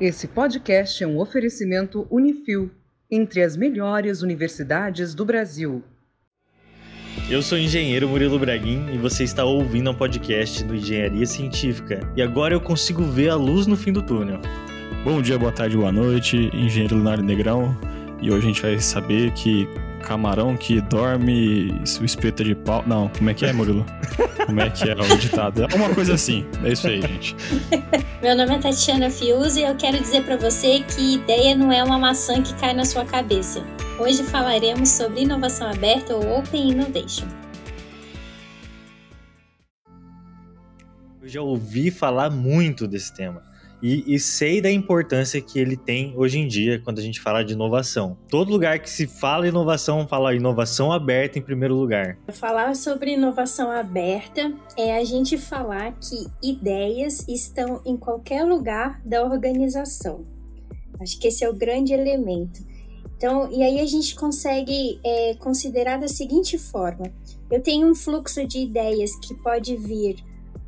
Esse podcast é um oferecimento Unifil, entre as melhores universidades do Brasil. Eu sou o engenheiro Murilo Braguin e você está ouvindo um podcast do Engenharia Científica. E agora eu consigo ver a luz no fim do túnel. Bom dia, boa tarde, boa noite, engenheiro Leonardo Negrão. E hoje a gente vai saber que camarão que dorme, o espeto de pau. Não, como é que é, Murilo? Como é que é o ditado? É uma coisa assim. É isso aí, gente. Meu nome é Tatiana Fiuza e eu quero dizer para você que ideia não é uma maçã que cai na sua cabeça. Hoje falaremos sobre inovação aberta ou Open Innovation. Eu já ouvi falar muito desse tema. E, e, sei da importância que ele tem hoje em dia quando a gente fala de inovação. Todo lugar que se fala inovação, fala inovação aberta em primeiro lugar. Falar sobre inovação aberta é a gente falar que ideias estão em qualquer lugar da organização. Acho que esse é o grande elemento. Então, e aí a gente consegue é, considerar da seguinte forma: eu tenho um fluxo de ideias que pode vir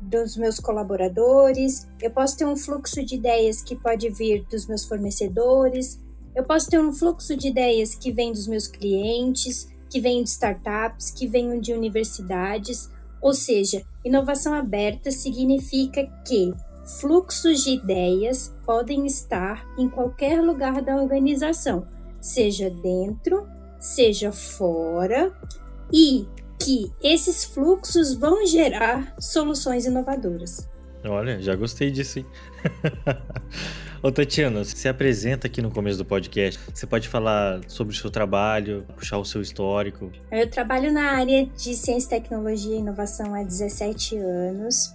dos meus colaboradores, eu posso ter um fluxo de ideias que pode vir dos meus fornecedores, eu posso ter um fluxo de ideias que vem dos meus clientes, que vem de startups, que vem de universidades. Ou seja, inovação aberta significa que fluxos de ideias podem estar em qualquer lugar da organização, seja dentro, seja fora, e que esses fluxos vão gerar soluções inovadoras. Olha, já gostei disso, hein? Ô Tatiana, você se apresenta aqui no começo do podcast. Você pode falar sobre o seu trabalho, puxar o seu histórico? Eu trabalho na área de ciência, tecnologia e inovação há 17 anos.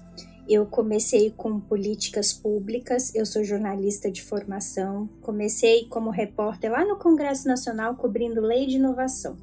Eu comecei com políticas públicas, eu sou jornalista de formação. Comecei como repórter lá no Congresso Nacional cobrindo lei de inovação.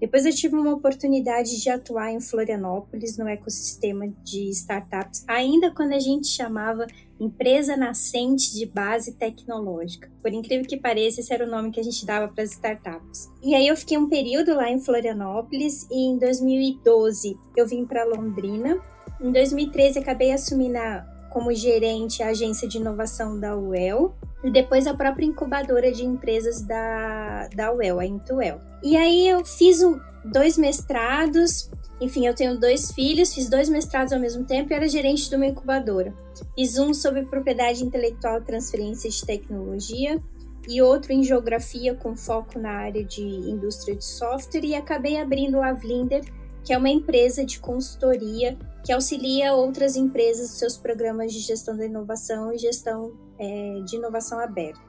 Depois eu tive uma oportunidade de atuar em Florianópolis, no ecossistema de startups, ainda quando a gente chamava empresa nascente de base tecnológica. Por incrível que pareça, esse era o nome que a gente dava para as startups. E aí eu fiquei um período lá em Florianópolis e em 2012 eu vim para Londrina. Em 2013 acabei assumindo a, como gerente a agência de inovação da UEL e depois a própria incubadora de empresas da, da UEL, a Intuel. E aí eu fiz um, dois mestrados, enfim, eu tenho dois filhos, fiz dois mestrados ao mesmo tempo e era gerente de uma incubadora. Fiz um sobre propriedade intelectual transferência de tecnologia e outro em geografia com foco na área de indústria de software e acabei abrindo a Vlinder, que é uma empresa de consultoria que auxilia outras empresas nos seus programas de gestão da inovação e gestão é, de inovação aberta.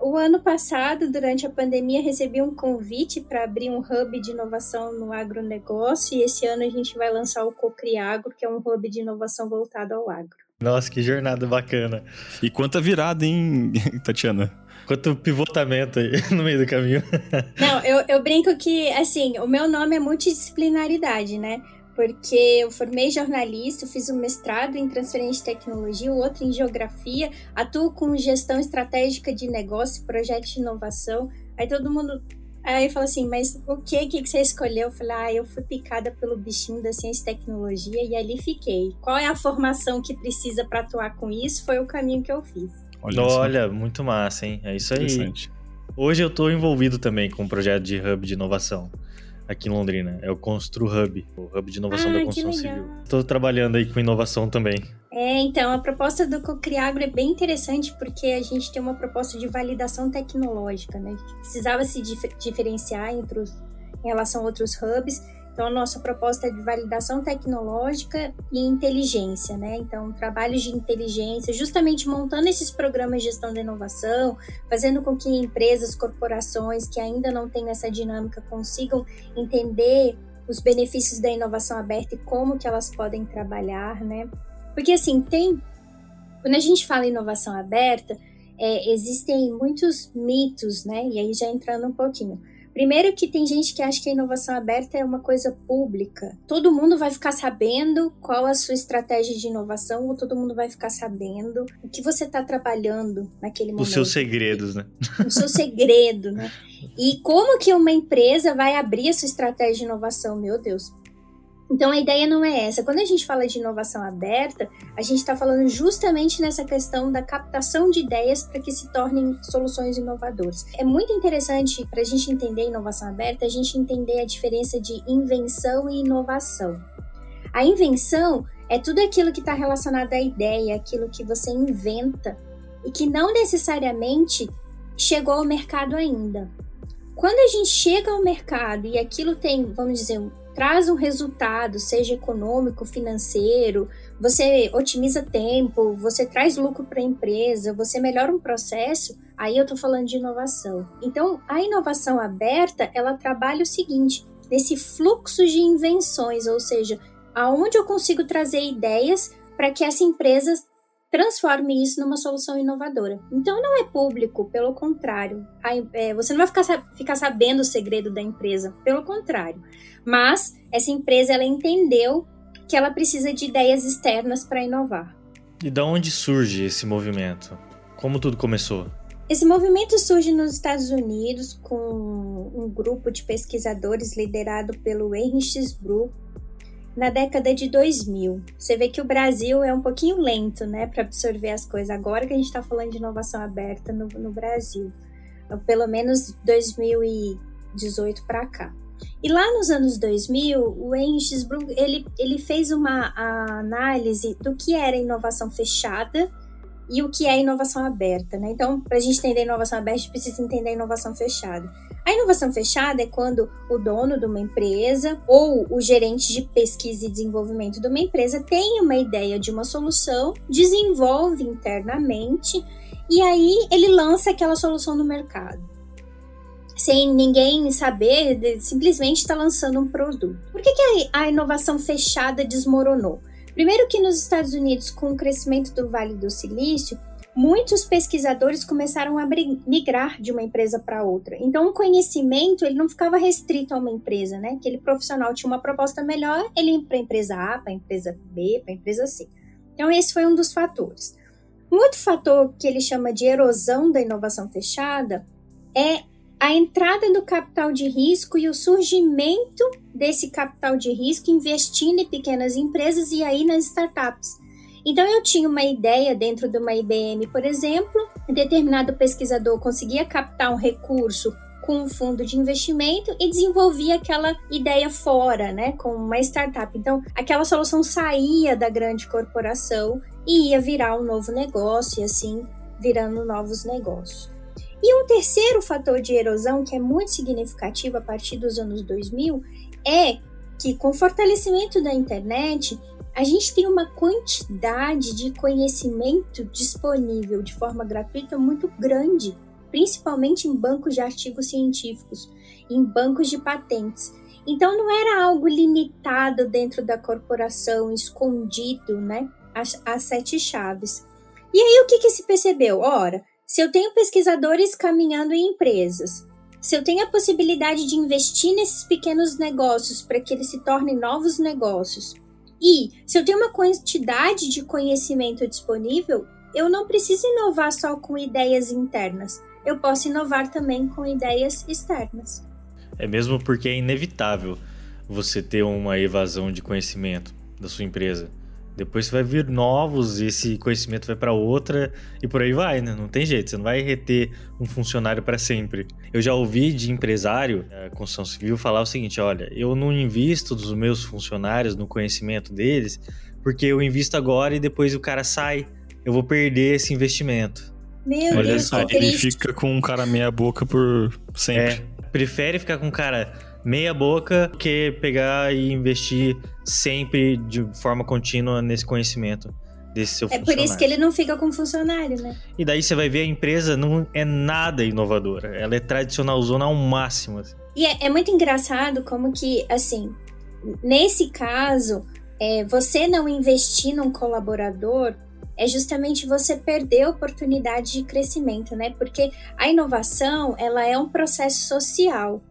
O ano passado, durante a pandemia, recebi um convite para abrir um hub de inovação no agronegócio e esse ano a gente vai lançar o Cocriagro, que é um hub de inovação voltado ao agro. Nossa, que jornada bacana. E quanta virada, hein, Tatiana? Quanto pivotamento aí no meio do caminho. Não, eu, eu brinco que, assim, o meu nome é multidisciplinaridade, né? porque eu formei jornalista, fiz um mestrado em transferência de tecnologia, o outro em geografia, atuo com gestão estratégica de negócio, projetos de inovação. Aí todo mundo aí fala assim, mas o que que você escolheu? Eu falei, ah, eu fui picada pelo bichinho da ciência e tecnologia e ali fiquei. Qual é a formação que precisa para atuar com isso? Foi o caminho que eu fiz. Olha, Olha muito massa, hein? É isso aí. Hoje eu estou envolvido também com um projeto de hub de inovação aqui em Londrina. É o Constru Hub, o Hub de Inovação ah, da Construção Civil. Estou trabalhando aí com inovação também. É, então, a proposta do Cocriagro é bem interessante porque a gente tem uma proposta de validação tecnológica, né? Precisava se dif diferenciar entre os, em relação a outros hubs então, a nossa proposta é de validação tecnológica e inteligência, né? Então, trabalhos de inteligência, justamente montando esses programas de gestão da inovação, fazendo com que empresas, corporações que ainda não têm essa dinâmica consigam entender os benefícios da inovação aberta e como que elas podem trabalhar, né? Porque, assim, tem... Quando a gente fala inovação aberta, é, existem muitos mitos, né? E aí já entrando um pouquinho Primeiro que tem gente que acha que a inovação aberta é uma coisa pública. Todo mundo vai ficar sabendo qual a sua estratégia de inovação, ou todo mundo vai ficar sabendo o que você está trabalhando naquele momento. Os seus segredos, né? O seu segredo, né? E como que uma empresa vai abrir a sua estratégia de inovação? Meu Deus. Então a ideia não é essa. Quando a gente fala de inovação aberta, a gente está falando justamente nessa questão da captação de ideias para que se tornem soluções inovadoras. É muito interessante para a gente entender inovação aberta, a gente entender a diferença de invenção e inovação. A invenção é tudo aquilo que está relacionado à ideia, aquilo que você inventa e que não necessariamente chegou ao mercado ainda. Quando a gente chega ao mercado e aquilo tem, vamos dizer, traz um resultado, seja econômico, financeiro, você otimiza tempo, você traz lucro para a empresa, você melhora um processo, aí eu estou falando de inovação. Então, a inovação aberta, ela trabalha o seguinte, nesse fluxo de invenções, ou seja, aonde eu consigo trazer ideias para que essa empresa transforme isso numa solução inovadora. Então não é público, pelo contrário. É, você não vai ficar, ficar sabendo o segredo da empresa, pelo contrário. Mas essa empresa ela entendeu que ela precisa de ideias externas para inovar. E da onde surge esse movimento? Como tudo começou? Esse movimento surge nos Estados Unidos com um grupo de pesquisadores liderado pelo Henry X na década de 2000. Você vê que o Brasil é um pouquinho lento, né, para absorver as coisas. Agora que a gente está falando de inovação aberta no, no Brasil, pelo menos 2018 para cá. E lá nos anos 2000, o Henry ele, ele fez uma análise do que era inovação fechada e o que é inovação aberta, né? Então, para a gente entender inovação aberta, a gente precisa entender inovação fechada. A inovação fechada é quando o dono de uma empresa ou o gerente de pesquisa e desenvolvimento de uma empresa tem uma ideia de uma solução, desenvolve internamente e aí ele lança aquela solução no mercado. Sem ninguém saber, simplesmente está lançando um produto. Por que, que a inovação fechada desmoronou? Primeiro que nos Estados Unidos, com o crescimento do Vale do Silício, muitos pesquisadores começaram a migrar de uma empresa para outra. Então, o conhecimento ele não ficava restrito a uma empresa, né? Aquele profissional tinha uma proposta melhor, ele ia para a empresa A, para a empresa B, para a empresa C. Então, esse foi um dos fatores. Um outro fator que ele chama de erosão da inovação fechada é a entrada do capital de risco e o surgimento desse capital de risco investindo em pequenas empresas e aí nas startups. Então eu tinha uma ideia dentro de uma IBM, por exemplo, determinado pesquisador conseguia captar um recurso com um fundo de investimento e desenvolvia aquela ideia fora, né, com uma startup. Então, aquela solução saía da grande corporação e ia virar um novo negócio e assim virando novos negócios. E um terceiro fator de erosão que é muito significativo a partir dos anos 2000 é que com o fortalecimento da internet, a gente tem uma quantidade de conhecimento disponível de forma gratuita muito grande, principalmente em bancos de artigos científicos, em bancos de patentes. Então não era algo limitado dentro da corporação, escondido, né? As, as sete chaves. E aí o que, que se percebeu? Ora, se eu tenho pesquisadores caminhando em empresas, se eu tenho a possibilidade de investir nesses pequenos negócios para que eles se tornem novos negócios, e se eu tenho uma quantidade de conhecimento disponível, eu não preciso inovar só com ideias internas. Eu posso inovar também com ideias externas. É mesmo porque é inevitável você ter uma evasão de conhecimento da sua empresa. Depois você vai vir novos, e esse conhecimento vai para outra e por aí vai, né? Não tem jeito, você não vai reter um funcionário para sempre. Eu já ouvi de empresário, a construção civil, falar o seguinte: olha, eu não invisto dos meus funcionários no conhecimento deles, porque eu invisto agora e depois o cara sai, eu vou perder esse investimento. Meu Olha Deus, só, ele fica com um cara meia boca por sempre. É, prefere ficar com um cara meia boca que pegar e investir sempre de forma contínua nesse conhecimento desse seu é funcionário. É por isso que ele não fica com funcionário, né? E daí você vai ver a empresa não é nada inovadora. Ela é tradicional zona ao máximo. Assim. E é, é, muito engraçado como que, assim, nesse caso, é, você não investir num colaborador é justamente você perder a oportunidade de crescimento, né? Porque a inovação, ela é um processo social.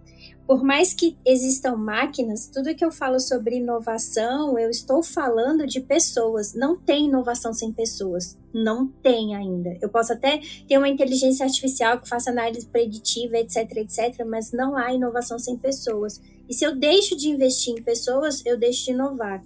Por mais que existam máquinas, tudo que eu falo sobre inovação, eu estou falando de pessoas. Não tem inovação sem pessoas. Não tem ainda. Eu posso até ter uma inteligência artificial que faça análise preditiva, etc, etc, mas não há inovação sem pessoas. E se eu deixo de investir em pessoas, eu deixo de inovar.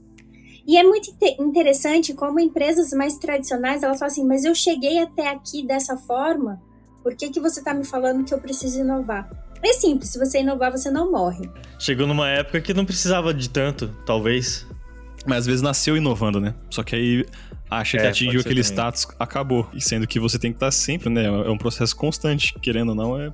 E é muito interessante como empresas mais tradicionais, elas falam assim, mas eu cheguei até aqui dessa forma, por que, que você está me falando que eu preciso inovar? É simples, se você inovar, você não morre. Chegou numa época que não precisava de tanto, talvez. Mas às vezes nasceu inovando, né? Só que aí acha é, que atingiu aquele também. status, acabou. E sendo que você tem que estar sempre, né? É um processo constante, querendo ou não, é.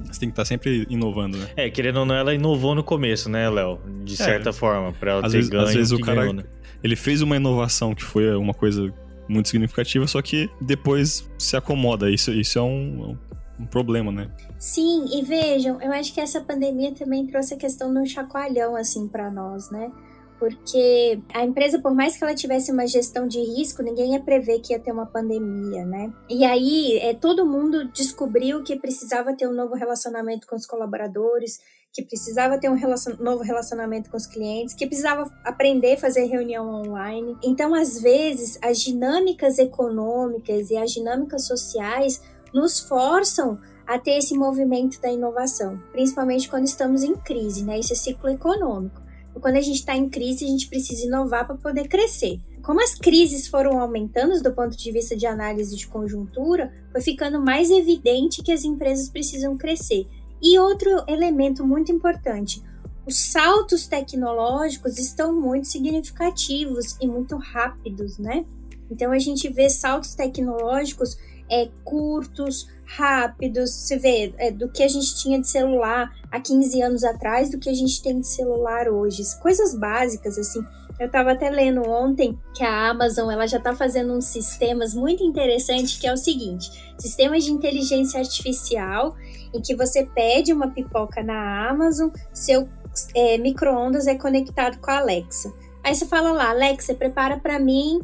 Você tem que estar sempre inovando, né? É, querendo ou não, ela inovou no começo, né, Léo? De é. certa é. forma, pra ela às ter vezes, ganho. Às vezes o cara. Ganhou, né? Ele fez uma inovação que foi uma coisa muito significativa, só que depois se acomoda. Isso, isso é um, um problema, né? Sim, e vejam, eu acho que essa pandemia também trouxe a questão um chacoalhão, assim, para nós, né? Porque a empresa, por mais que ela tivesse uma gestão de risco, ninguém ia prever que ia ter uma pandemia, né? E aí, é, todo mundo descobriu que precisava ter um novo relacionamento com os colaboradores, que precisava ter um relacion novo relacionamento com os clientes, que precisava aprender a fazer reunião online. Então, às vezes, as dinâmicas econômicas e as dinâmicas sociais nos forçam a ter esse movimento da inovação, principalmente quando estamos em crise, né? Esse é ciclo econômico. Quando a gente está em crise, a gente precisa inovar para poder crescer. Como as crises foram aumentando do ponto de vista de análise de conjuntura, foi ficando mais evidente que as empresas precisam crescer. E outro elemento muito importante, os saltos tecnológicos estão muito significativos e muito rápidos, né? Então a gente vê saltos tecnológicos é, curtos, rápidos. Você vê é, do que a gente tinha de celular há 15 anos atrás, do que a gente tem de celular hoje. Coisas básicas, assim. Eu estava até lendo ontem que a Amazon ela já está fazendo uns sistemas muito interessantes que é o seguinte: sistemas de inteligência artificial em que você pede uma pipoca na Amazon, seu é, micro-ondas é conectado com a Alexa. Aí você fala lá, Alexa, prepara para mim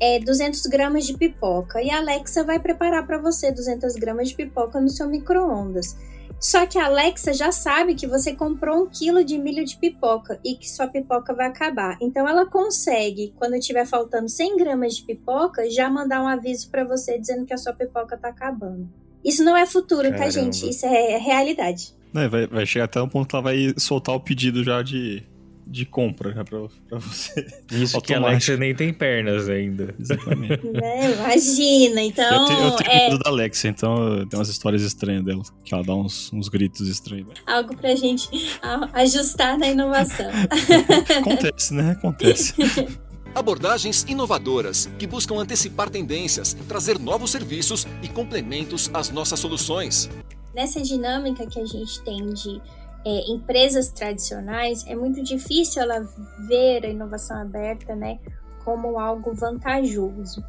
é, 200 gramas de pipoca e a Alexa vai preparar para você 200 gramas de pipoca no seu micro-ondas. Só que a Alexa já sabe que você comprou um quilo de milho de pipoca e que sua pipoca vai acabar. Então ela consegue, quando estiver faltando 100 gramas de pipoca, já mandar um aviso para você dizendo que a sua pipoca está acabando. Isso não é futuro, tá, Caramba. tá, gente? Isso é realidade. vai, vai chegar até um ponto que ela vai soltar o pedido já de de compra já pra, pra você. Isso que a Alexa nem tem pernas ainda. Exatamente. É, imagina, então... Eu tenho, eu tenho é... medo da Alexa, então tem umas histórias estranhas dela, que ela dá uns, uns gritos estranhos. Algo pra gente ajustar na inovação. Acontece, né? Acontece. Abordagens inovadoras que buscam antecipar tendências, trazer novos serviços e complementos às nossas soluções. Nessa dinâmica que a gente tem de é, empresas tradicionais, é muito difícil ela ver a inovação aberta né, como algo vantajoso.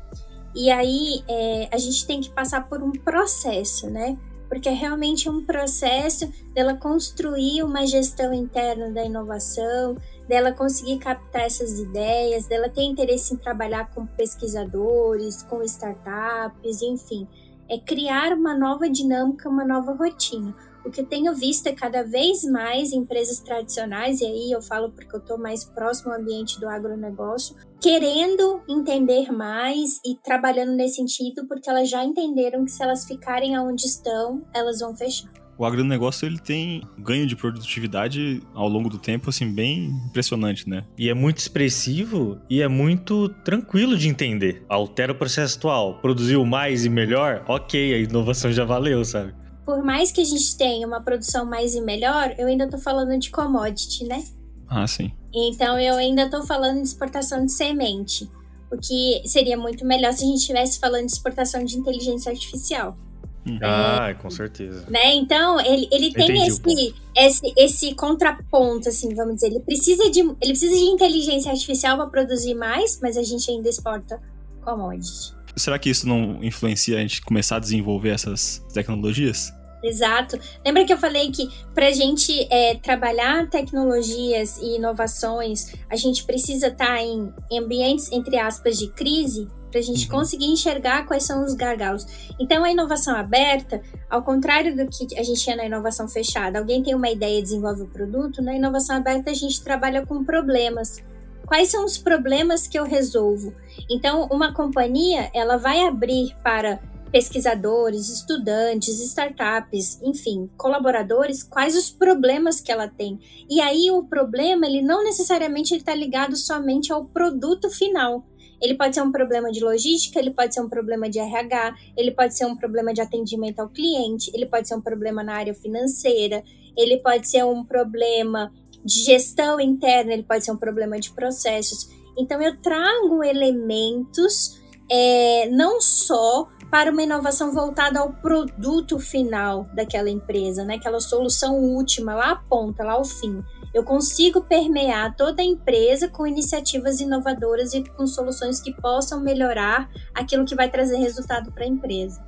E aí é, a gente tem que passar por um processo, né? Porque é realmente um processo dela construir uma gestão interna da inovação, dela conseguir captar essas ideias, dela ter interesse em trabalhar com pesquisadores, com startups, enfim, é criar uma nova dinâmica, uma nova rotina. O que eu tenho visto é cada vez mais empresas tradicionais, e aí eu falo porque eu estou mais próximo ao ambiente do agronegócio, querendo entender mais e trabalhando nesse sentido, porque elas já entenderam que se elas ficarem onde estão, elas vão fechar. O agronegócio ele tem ganho de produtividade ao longo do tempo assim bem impressionante, né? E é muito expressivo e é muito tranquilo de entender. Altera o processo atual, produziu mais e melhor, ok, a inovação já valeu, sabe? Por mais que a gente tenha uma produção mais e melhor, eu ainda tô falando de commodity, né? Ah, sim. Então eu ainda tô falando de exportação de semente. O que seria muito melhor se a gente estivesse falando de exportação de inteligência artificial. Hum. Ah, com certeza. Né? Então, ele, ele tem esse, esse, esse contraponto, assim, vamos dizer. Ele precisa de, ele precisa de inteligência artificial para produzir mais, mas a gente ainda exporta commodity. Será que isso não influencia a gente começar a desenvolver essas tecnologias? Exato. Lembra que eu falei que para a gente é, trabalhar tecnologias e inovações, a gente precisa estar tá em ambientes, entre aspas, de crise? para a gente uhum. conseguir enxergar quais são os gargalos. Então, a inovação aberta, ao contrário do que a gente tinha na inovação fechada, alguém tem uma ideia e desenvolve o produto, na inovação aberta a gente trabalha com problemas. Quais são os problemas que eu resolvo? Então, uma companhia, ela vai abrir para pesquisadores, estudantes, startups, enfim, colaboradores, quais os problemas que ela tem. E aí o problema, ele não necessariamente está ligado somente ao produto final. Ele pode ser um problema de logística, ele pode ser um problema de RH, ele pode ser um problema de atendimento ao cliente, ele pode ser um problema na área financeira, ele pode ser um problema de gestão interna, ele pode ser um problema de processos. Então, eu trago elementos é, não só para uma inovação voltada ao produto final daquela empresa, né? aquela solução última, lá à ponta, lá ao fim. Eu consigo permear toda a empresa com iniciativas inovadoras e com soluções que possam melhorar aquilo que vai trazer resultado para a empresa.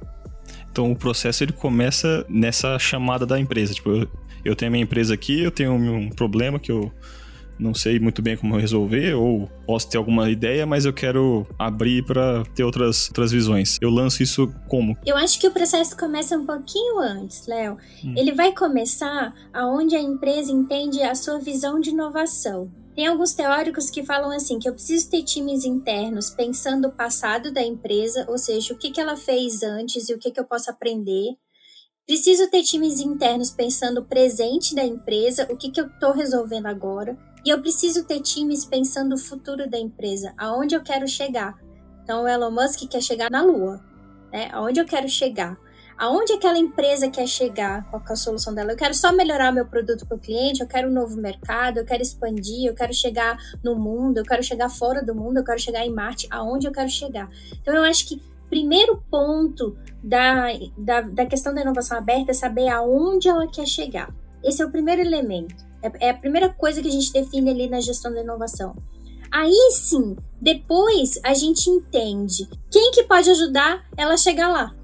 Então o processo ele começa nessa chamada da empresa. Tipo, eu, eu tenho a minha empresa aqui, eu tenho um problema que eu não sei muito bem como resolver, ou posso ter alguma ideia, mas eu quero abrir para ter outras, outras visões. Eu lanço isso como? Eu acho que o processo começa um pouquinho antes, Léo. Hum. Ele vai começar aonde a empresa entende a sua visão de inovação. Tem alguns teóricos que falam assim que eu preciso ter times internos pensando o passado da empresa, ou seja, o que, que ela fez antes e o que, que eu posso aprender. Preciso ter times internos pensando o presente da empresa, o que, que eu estou resolvendo agora. E eu preciso ter times pensando o futuro da empresa, aonde eu quero chegar. Então, o Elon Musk quer chegar na Lua, né? Aonde eu quero chegar? Aonde aquela empresa quer chegar? Qual é a solução dela? Eu quero só melhorar meu produto para o cliente, eu quero um novo mercado, eu quero expandir, eu quero chegar no mundo, eu quero chegar fora do mundo, eu quero chegar em Marte, aonde eu quero chegar. Então, eu acho que primeiro ponto da, da, da questão da inovação aberta é saber aonde ela quer chegar. Esse é o primeiro elemento. É, é a primeira coisa que a gente define ali na gestão da inovação. Aí sim, depois a gente entende quem que pode ajudar ela a chegar lá.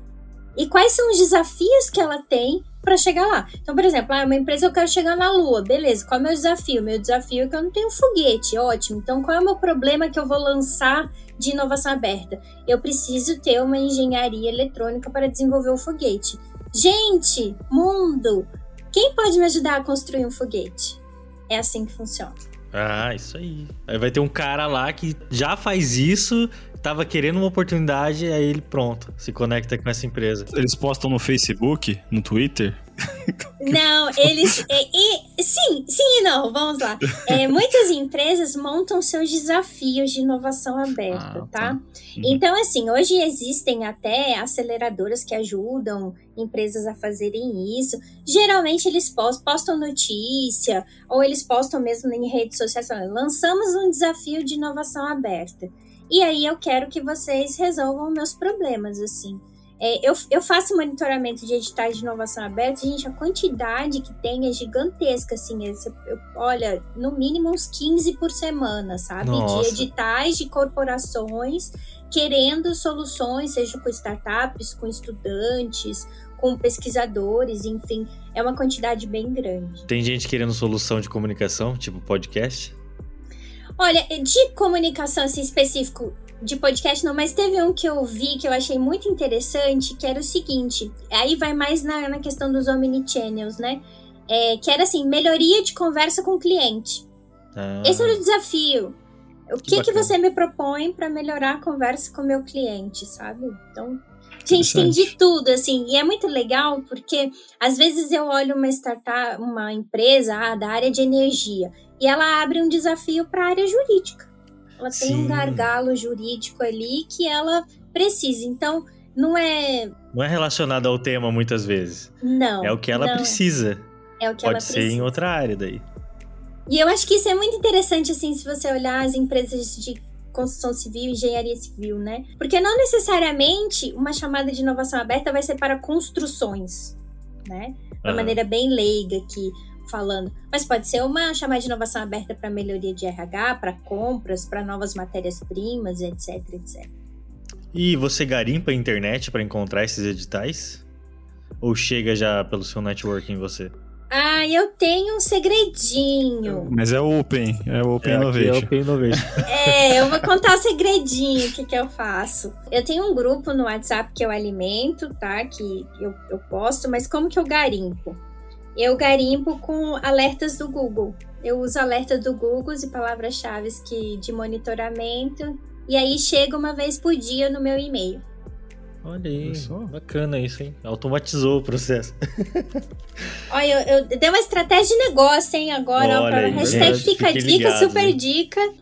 E quais são os desafios que ela tem para chegar lá. Então, por exemplo, ah, uma empresa eu quero chegar na Lua, beleza? Qual é o meu desafio? Meu desafio é que eu não tenho foguete, ótimo. Então, qual é o meu problema que eu vou lançar de inovação aberta? Eu preciso ter uma engenharia eletrônica para desenvolver o foguete. Gente, mundo, quem pode me ajudar a construir um foguete? É assim que funciona. Ah, isso aí. Aí vai ter um cara lá que já faz isso, tava querendo uma oportunidade, aí ele pronto, se conecta com essa empresa. Eles postam no Facebook, no Twitter, não, eles. E, e, sim, sim e não, vamos lá. É, muitas empresas montam seus desafios de inovação aberta, ah, tá? tá? Uhum. Então, assim, hoje existem até aceleradoras que ajudam empresas a fazerem isso. Geralmente eles postam notícia, ou eles postam mesmo em redes sociais lançamos um desafio de inovação aberta. E aí eu quero que vocês resolvam meus problemas, assim. É, eu, eu faço monitoramento de editais de inovação aberta, gente, a quantidade que tem é gigantesca, assim, é, eu, olha, no mínimo uns 15 por semana, sabe? Nossa. De editais de corporações querendo soluções, seja com startups, com estudantes, com pesquisadores, enfim, é uma quantidade bem grande. Tem gente querendo solução de comunicação, tipo podcast? Olha, de comunicação assim, específico, de podcast não, mas teve um que eu vi que eu achei muito interessante, que era o seguinte, aí vai mais na, na questão dos omnichannels, né? É, que era assim, melhoria de conversa com o cliente. Ah. Esse era o desafio. O que, que, que você me propõe para melhorar a conversa com o meu cliente, sabe? Então, gente, tem de tudo, assim, e é muito legal porque às vezes eu olho uma startup, uma empresa ah, da área de energia, e ela abre um desafio para a área jurídica. Ela tem Sim. um gargalo jurídico ali que ela precisa. Então, não é. Não é relacionado ao tema muitas vezes. Não. É o que ela não. precisa. É o que Pode ela ser precisa. em outra área daí. E eu acho que isso é muito interessante, assim, se você olhar as empresas de construção civil, engenharia civil, né? Porque não necessariamente uma chamada de inovação aberta vai ser para construções, né? De uma maneira bem leiga que falando, mas pode ser uma chamada de inovação aberta para melhoria de RH, para compras, para novas matérias-primas, etc, etc. E você garimpa a internet para encontrar esses editais? Ou chega já pelo seu networking você? Ah, eu tenho um segredinho. Mas é open, é open É, aqui innovation. é Open Innovation. É, eu vou contar o segredinho, o que, que eu faço. Eu tenho um grupo no WhatsApp que eu alimento, tá? Que eu, eu posto, mas como que eu garimpo? Eu garimpo com alertas do Google. Eu uso alertas do Google e palavras-chave que de monitoramento. E aí chega uma vez por dia no meu e-mail. Olha aí, Só? bacana isso, hein? Automatizou o processo. Olha, eu, eu dei uma estratégia de negócio, hein, agora. ó, Olha pra aí, hashtag verdade, fica dica, super hein? dica.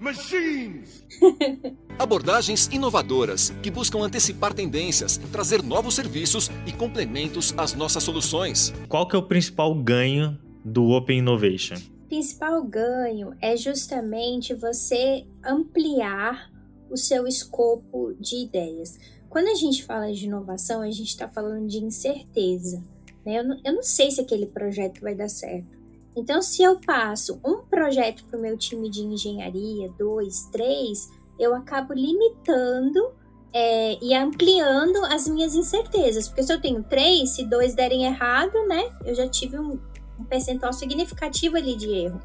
Abordagens inovadoras que buscam antecipar tendências, trazer novos serviços e complementos às nossas soluções. Qual que é o principal ganho do Open Innovation? principal ganho é justamente você ampliar o seu escopo de ideias. Quando a gente fala de inovação, a gente está falando de incerteza. Né? Eu, não, eu não sei se aquele projeto vai dar certo. Então, se eu passo um projeto para o meu time de engenharia, dois, três, eu acabo limitando é, e ampliando as minhas incertezas. Porque se eu tenho três, se dois derem errado, né? Eu já tive um, um percentual significativo ali de erro.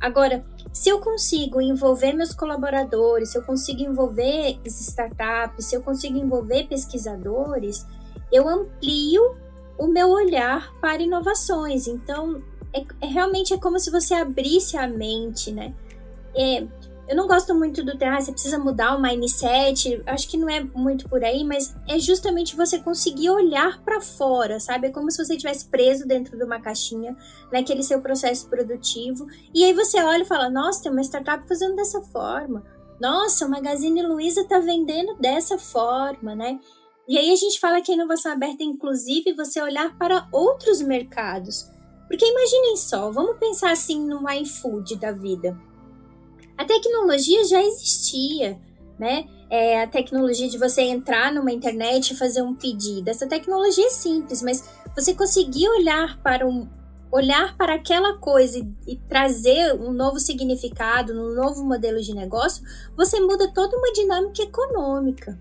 Agora, se eu consigo envolver meus colaboradores, se eu consigo envolver startups, se eu consigo envolver pesquisadores, eu amplio o meu olhar para inovações. Então, é, é realmente é como se você abrisse a mente, né? É, eu não gosto muito do ah, você precisa mudar o mindset, acho que não é muito por aí, mas é justamente você conseguir olhar para fora, sabe? É como se você estivesse preso dentro de uma caixinha, naquele seu processo produtivo, e aí você olha e fala: "Nossa, tem uma startup fazendo dessa forma. Nossa, o Magazine Luiza tá vendendo dessa forma, né?" E aí a gente fala que a inovação aberta é inclusive você olhar para outros mercados. Porque imaginem só, vamos pensar assim no iFood da vida. A tecnologia já existia, né? É a tecnologia de você entrar numa internet e fazer um pedido. Essa tecnologia é simples, mas você conseguir olhar para um olhar para aquela coisa e, e trazer um novo significado, um novo modelo de negócio, você muda toda uma dinâmica econômica.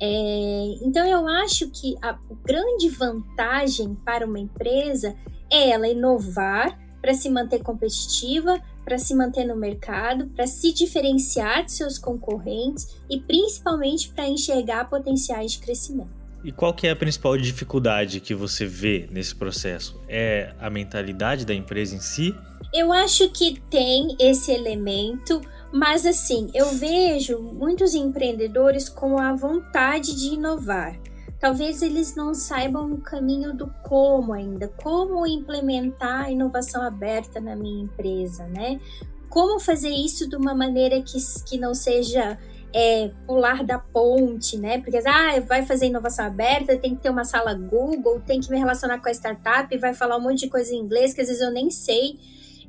É, então eu acho que a grande vantagem para uma empresa é ela inovar para se manter competitiva, para se manter no mercado, para se diferenciar de seus concorrentes e principalmente para enxergar potenciais de crescimento. E qual que é a principal dificuldade que você vê nesse processo? É a mentalidade da empresa em si? Eu acho que tem esse elemento, mas assim, eu vejo muitos empreendedores com a vontade de inovar. Talvez eles não saibam o caminho do como ainda, como implementar a inovação aberta na minha empresa, né? Como fazer isso de uma maneira que, que não seja é, pular da ponte, né? Porque ah, vai fazer inovação aberta, tem que ter uma sala Google, tem que me relacionar com a startup, vai falar um monte de coisa em inglês que às vezes eu nem sei.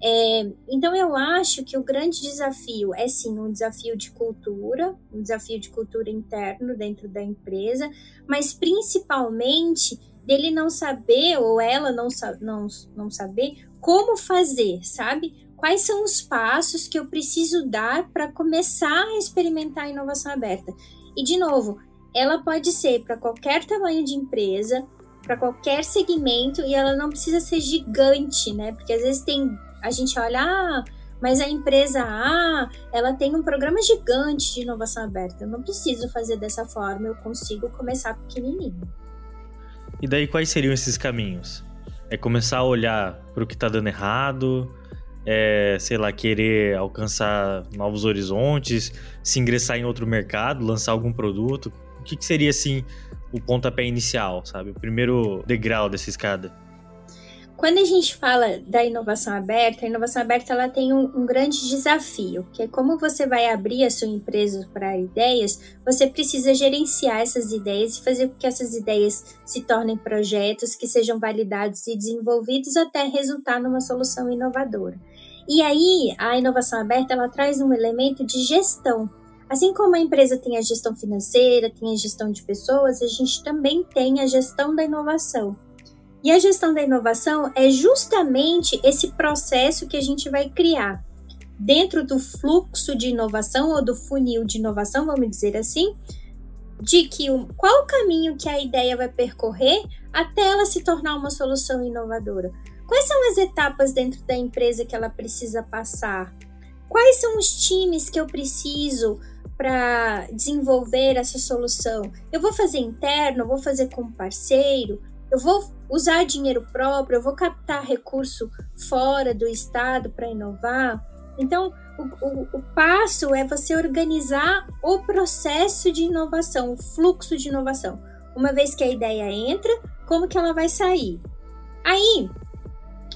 É, então eu acho que o grande desafio é sim um desafio de cultura, um desafio de cultura interno dentro da empresa, mas principalmente dele não saber ou ela não, não, não saber como fazer, sabe? Quais são os passos que eu preciso dar para começar a experimentar a inovação aberta? E de novo, ela pode ser para qualquer tamanho de empresa, para qualquer segmento e ela não precisa ser gigante, né? Porque às vezes tem a gente olha, ah, mas a empresa A, ela tem um programa gigante de inovação aberta. Eu não preciso fazer dessa forma, eu consigo começar pequenininho. E daí quais seriam esses caminhos? É começar a olhar para o que está dando errado, é, sei lá, querer alcançar novos horizontes, se ingressar em outro mercado, lançar algum produto. O que, que seria assim o pontapé inicial, sabe? O primeiro degrau dessa escada? Quando a gente fala da inovação aberta, a inovação aberta ela tem um, um, grande desafio, que é como você vai abrir a sua empresa para ideias, você precisa gerenciar essas ideias e fazer com que essas ideias se tornem projetos que sejam validados e desenvolvidos até resultar numa solução inovadora. E aí, a inovação aberta ela traz um elemento de gestão. Assim como a empresa tem a gestão financeira, tem a gestão de pessoas, a gente também tem a gestão da inovação. E a gestão da inovação é justamente esse processo que a gente vai criar dentro do fluxo de inovação ou do funil de inovação, vamos dizer assim, de que o, qual o caminho que a ideia vai percorrer até ela se tornar uma solução inovadora. Quais são as etapas dentro da empresa que ela precisa passar? Quais são os times que eu preciso para desenvolver essa solução? Eu vou fazer interno, vou fazer com parceiro, eu vou usar dinheiro próprio, eu vou captar recurso fora do estado para inovar. Então, o, o, o, passo é você organizar o processo de inovação, o fluxo de inovação. Uma vez que a ideia entra, como que ela vai sair? Aí,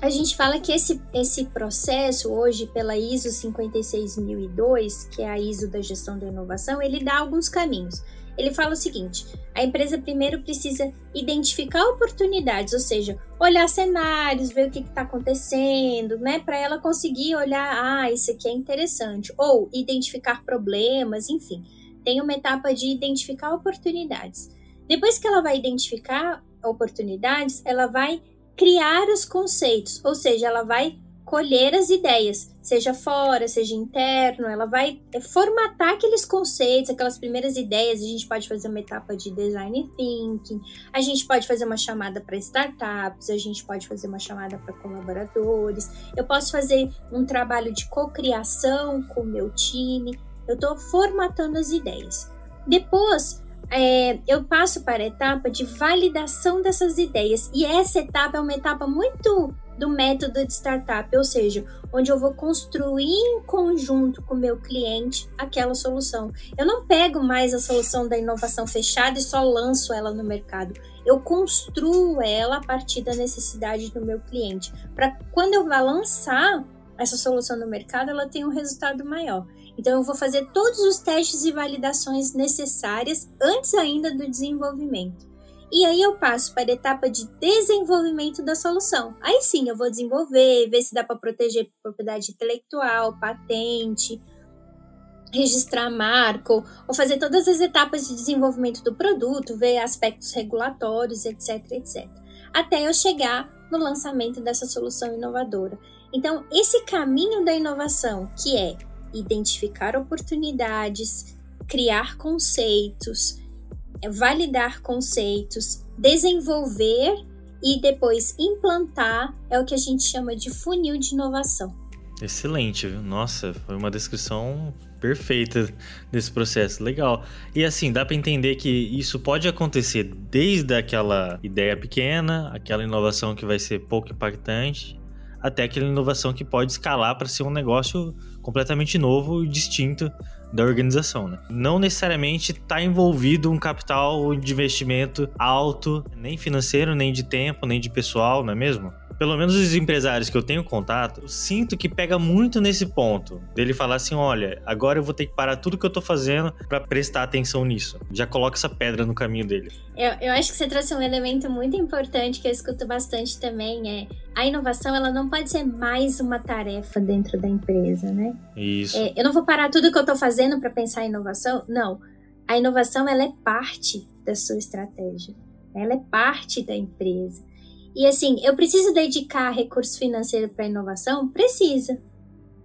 a gente fala que esse, esse processo, hoje pela ISO 56002, que é a ISO da gestão da inovação, ele dá alguns caminhos. Ele fala o seguinte: a empresa primeiro precisa identificar oportunidades, ou seja, olhar cenários, ver o que está acontecendo, né? Para ela conseguir olhar, ah, isso aqui é interessante, ou identificar problemas, enfim. Tem uma etapa de identificar oportunidades. Depois que ela vai identificar oportunidades, ela vai criar os conceitos, ou seja, ela vai colher as ideias, seja fora, seja interno, ela vai é, formatar aqueles conceitos, aquelas primeiras ideias. A gente pode fazer uma etapa de design thinking, a gente pode fazer uma chamada para startups, a gente pode fazer uma chamada para colaboradores, eu posso fazer um trabalho de cocriação com o meu time. Eu estou formatando as ideias. Depois, é, eu passo para a etapa de validação dessas ideias. E essa etapa é uma etapa muito do método de startup, ou seja, onde eu vou construir em conjunto com o meu cliente aquela solução. Eu não pego mais a solução da inovação fechada e só lanço ela no mercado. Eu construo ela a partir da necessidade do meu cliente, para quando eu vá lançar essa solução no mercado, ela tenha um resultado maior. Então, eu vou fazer todos os testes e validações necessárias antes ainda do desenvolvimento. E aí eu passo para a etapa de desenvolvimento da solução. Aí sim, eu vou desenvolver, ver se dá para proteger propriedade intelectual, patente, registrar marco, ou fazer todas as etapas de desenvolvimento do produto, ver aspectos regulatórios, etc, etc. Até eu chegar no lançamento dessa solução inovadora. Então, esse caminho da inovação, que é identificar oportunidades, criar conceitos, validar conceitos, desenvolver e depois implantar é o que a gente chama de funil de inovação. Excelente, viu? Nossa, foi uma descrição perfeita desse processo. Legal. E assim, dá para entender que isso pode acontecer desde aquela ideia pequena, aquela inovação que vai ser pouco impactante, até aquela inovação que pode escalar para ser um negócio completamente novo e distinto da organização. Né? Não necessariamente está envolvido um capital de investimento alto, nem financeiro, nem de tempo, nem de pessoal, não é mesmo? Pelo menos os empresários que eu tenho contato, eu sinto que pega muito nesse ponto. Dele falar assim: olha, agora eu vou ter que parar tudo que eu tô fazendo para prestar atenção nisso. Já coloca essa pedra no caminho dele. Eu, eu acho que você trouxe um elemento muito importante que eu escuto bastante também: é a inovação ela não pode ser mais uma tarefa dentro da empresa, né? Isso. É, eu não vou parar tudo que eu tô fazendo para pensar em inovação. Não. A inovação ela é parte da sua estratégia. Ela é parte da empresa. E assim, eu preciso dedicar recurso financeiro para inovação? Precisa.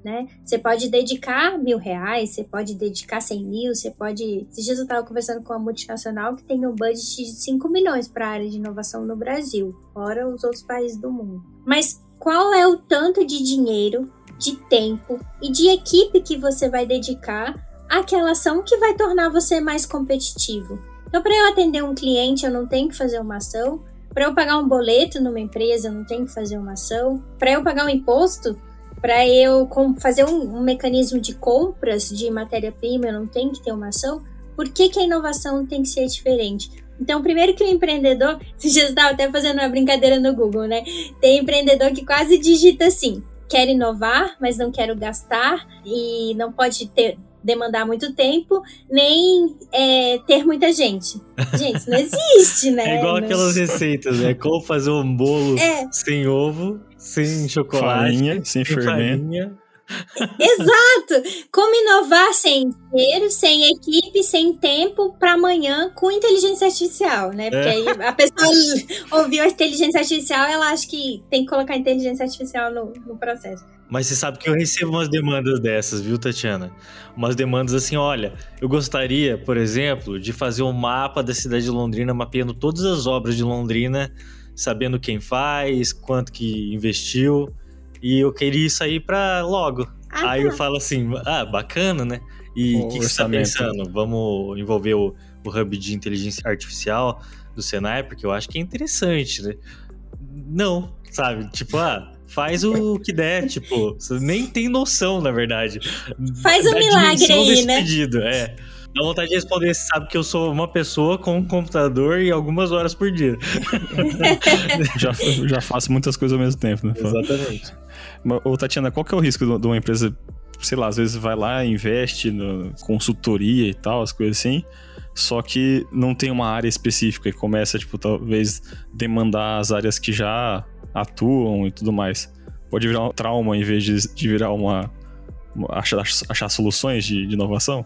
Né? Você pode dedicar mil reais, você pode dedicar cem mil, você pode. Esses dias eu estava conversando com uma multinacional que tem um budget de 5 milhões para a área de inovação no Brasil, fora os outros países do mundo. Mas qual é o tanto de dinheiro, de tempo e de equipe que você vai dedicar àquela ação que vai tornar você mais competitivo? Então, para eu atender um cliente, eu não tenho que fazer uma ação, para eu pagar um boleto numa empresa, não tenho que fazer uma ação. Para eu pagar um imposto, para eu fazer um, um, mecanismo de compras de matéria-prima, eu não tenho que ter uma ação. Por que, que a inovação tem que ser diferente? Então, primeiro que o empreendedor, você já estava até fazendo uma brincadeira no Google, né? Tem empreendedor que quase digita assim: quer inovar, mas não quero gastar e não pode ter, demandar muito tempo, nem é, ter muita gente. Gente, isso não existe, né? É igual aquelas receitas, né? Como fazer um bolo é. sem ovo, sem chocolate, farinha, sem, sem fermento. Farinha. Exato! Como inovar sem dinheiro, sem equipe, sem tempo para amanhã com inteligência artificial, né? Porque é. aí a pessoa ouviu a inteligência artificial, ela acha que tem que colocar inteligência artificial no, no processo. Mas você sabe que eu recebo umas demandas dessas, viu, Tatiana? Umas demandas assim, olha, eu gostaria, por exemplo, de fazer um mapa da cidade de Londrina, mapeando todas as obras de Londrina sabendo quem faz, quanto que investiu. E eu queria isso aí pra logo. Ah, aí eu falo assim, ah, bacana, né? E o que, que você tá pensando? Vamos envolver o, o hub de inteligência artificial do Senai, porque eu acho que é interessante, né? Não, sabe? Tipo, ah, faz o que der, tipo, você nem tem noção, na verdade. Faz um milagre aí, né? Pedido, é. Dá vontade de responder, você sabe que eu sou uma pessoa com um computador e algumas horas por dia. já, já faço muitas coisas ao mesmo tempo, né? Exatamente. Ô, Tatiana, qual que é o risco de uma empresa, sei lá, às vezes vai lá, investe na consultoria e tal, as coisas assim, só que não tem uma área específica e começa, tipo, talvez demandar as áreas que já atuam e tudo mais. Pode virar um trauma em vez de, de virar uma. uma achar, achar soluções de, de inovação?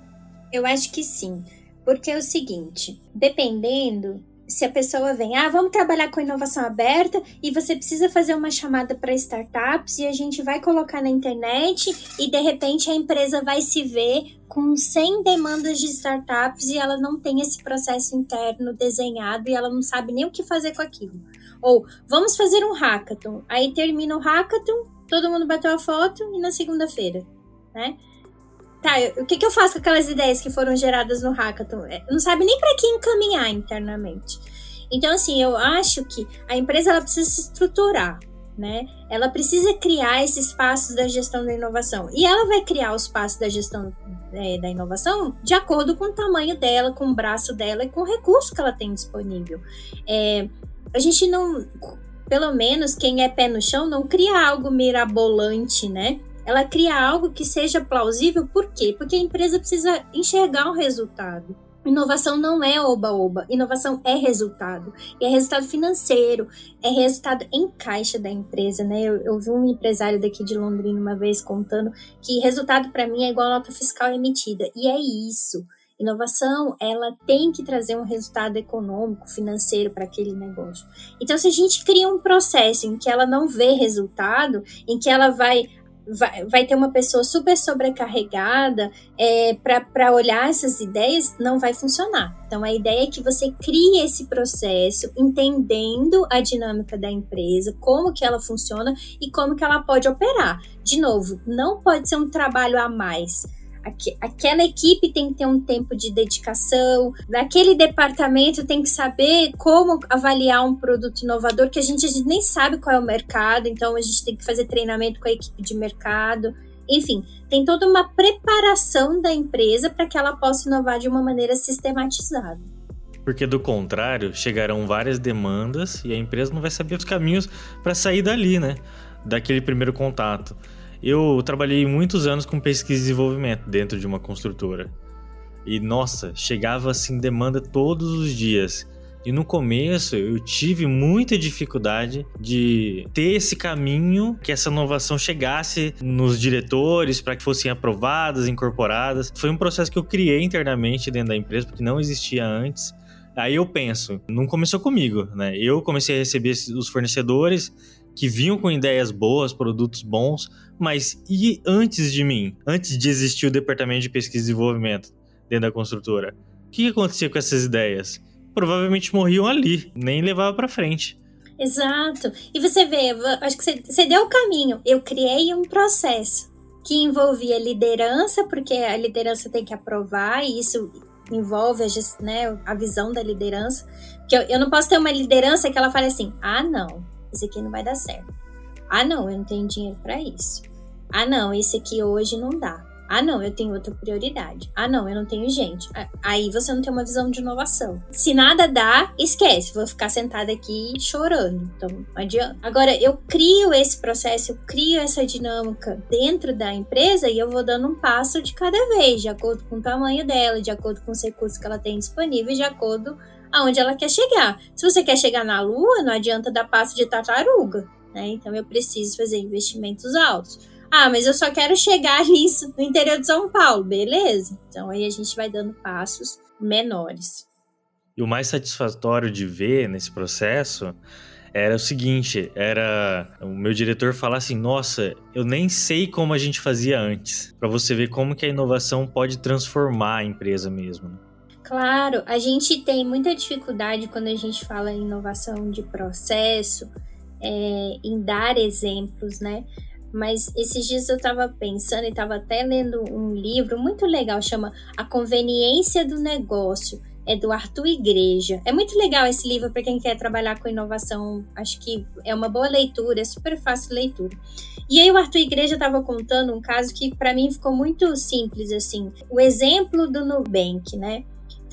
Eu acho que sim. Porque é o seguinte, dependendo se a pessoa vem, ah, vamos trabalhar com inovação aberta e você precisa fazer uma chamada para startups e a gente vai colocar na internet e de repente a empresa vai se ver com 100 demandas de startups e ela não tem esse processo interno desenhado e ela não sabe nem o que fazer com aquilo. Ou vamos fazer um hackathon. Aí termina o hackathon, todo mundo bateu a foto e na segunda-feira, né? Tá, o que, que eu faço com aquelas ideias que foram geradas no hackathon? É, não sabe nem para que encaminhar internamente. Então, assim, eu acho que a empresa ela precisa se estruturar, né? Ela precisa criar esses passos da gestão da inovação. E ela vai criar os passos da gestão é, da inovação de acordo com o tamanho dela, com o braço dela e com o recurso que ela tem disponível. É, a gente não, pelo menos quem é pé no chão, não cria algo mirabolante, né? Ela cria algo que seja plausível, por quê? Porque a empresa precisa enxergar o resultado. Inovação não é oba-oba, inovação é resultado. E é resultado financeiro, é resultado em caixa da empresa, né? Eu, eu vi um empresário daqui de Londrina uma vez contando que resultado para mim é igual a nota fiscal emitida. E é isso. Inovação, ela tem que trazer um resultado econômico, financeiro para aquele negócio. Então, se a gente cria um processo em que ela não vê resultado, em que ela vai vai, vai ter uma pessoa super sobrecarregada é, para olhar essas ideias, não vai funcionar. Então, a ideia é que você crie esse processo entendendo a dinâmica da empresa, como que ela funciona e como que ela pode operar. De novo, não pode ser um trabalho a mais aquela equipe tem que ter um tempo de dedicação, naquele departamento tem que saber como avaliar um produto inovador, que a gente, a gente nem sabe qual é o mercado, então a gente tem que fazer treinamento com a equipe de mercado. Enfim, tem toda uma preparação da empresa para que ela possa inovar de uma maneira sistematizada. Porque do contrário, chegarão várias demandas e a empresa não vai saber os caminhos para sair dali, né? Daquele primeiro contato. Eu trabalhei muitos anos com pesquisa e desenvolvimento dentro de uma construtora. E nossa, chegava assim demanda todos os dias. E no começo eu tive muita dificuldade de ter esse caminho que essa inovação chegasse nos diretores para que fossem aprovadas, incorporadas. Foi um processo que eu criei internamente dentro da empresa porque não existia antes. Aí eu penso, não começou comigo, né? Eu comecei a receber os fornecedores que vinham com ideias boas, produtos bons, mas e antes de mim? Antes de existir o departamento de pesquisa e desenvolvimento dentro da construtora? O que acontecia com essas ideias? Provavelmente morriam ali, nem levava para frente. Exato. E você vê, acho que você, você deu o caminho. Eu criei um processo que envolvia liderança, porque a liderança tem que aprovar, e isso envolve a, né, a visão da liderança. Que eu, eu não posso ter uma liderança que ela fale assim: ah, não, esse aqui não vai dar certo. Ah, não, eu não tenho dinheiro para isso. Ah, não, esse aqui hoje não dá. Ah, não, eu tenho outra prioridade. Ah, não, eu não tenho gente. Aí você não tem uma visão de inovação. Se nada dá, esquece. Vou ficar sentada aqui chorando. Então, não adianta. Agora, eu crio esse processo, eu crio essa dinâmica dentro da empresa e eu vou dando um passo de cada vez, de acordo com o tamanho dela, de acordo com os recursos que ela tem disponível, de acordo aonde ela quer chegar. Se você quer chegar na Lua, não adianta dar passo de tartaruga, né? Então eu preciso fazer investimentos altos. Ah, mas eu só quero chegar ali no interior de São Paulo, beleza? Então aí a gente vai dando passos menores. E o mais satisfatório de ver nesse processo era o seguinte, era o meu diretor falar assim: "Nossa, eu nem sei como a gente fazia antes". Para você ver como que a inovação pode transformar a empresa mesmo. Claro, a gente tem muita dificuldade quando a gente fala em inovação de processo, é, em dar exemplos, né? Mas esses dias eu estava pensando e estava até lendo um livro muito legal, chama A Conveniência do Negócio é do Arthur Igreja. É muito legal esse livro para quem quer trabalhar com inovação. Acho que é uma boa leitura, é super fácil leitura. E aí o Arthur Igreja estava contando um caso que para mim ficou muito simples assim. O exemplo do Nubank, né?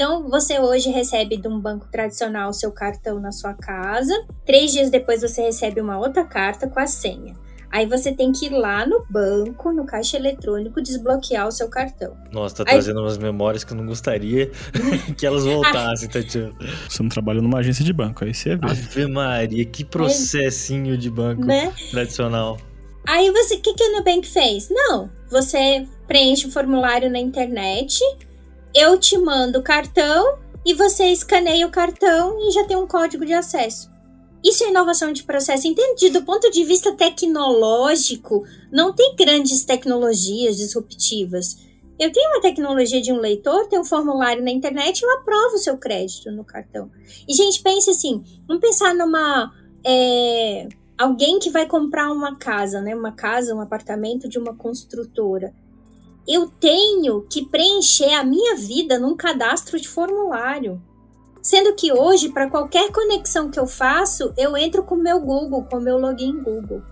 Então, você hoje recebe de um banco tradicional seu cartão na sua casa. Três dias depois, você recebe uma outra carta com a senha. Aí você tem que ir lá no banco, no caixa eletrônico, desbloquear o seu cartão. Nossa, tá Aí... trazendo umas memórias que eu não gostaria que elas voltassem, Tatiana. Você não trabalha numa agência de banco, aí você vê. Ave Maria, que processinho de banco Né? tradicional. Aí você, o que, que o Nubank fez? Não, você preenche o formulário na internet, eu te mando o cartão e você escaneia o cartão e já tem um código de acesso. Isso é inovação de processo. Entendido do ponto de vista tecnológico, não tem grandes tecnologias disruptivas. Eu tenho uma tecnologia de um leitor, tenho um formulário na internet eu aprovo o seu crédito no cartão. E, gente, pense assim: vamos pensar numa. É, alguém que vai comprar uma casa, né? Uma casa, um apartamento de uma construtora. Eu tenho que preencher a minha vida num cadastro de formulário. Sendo que hoje, para qualquer conexão que eu faço, eu entro com o meu Google, com o meu login Google.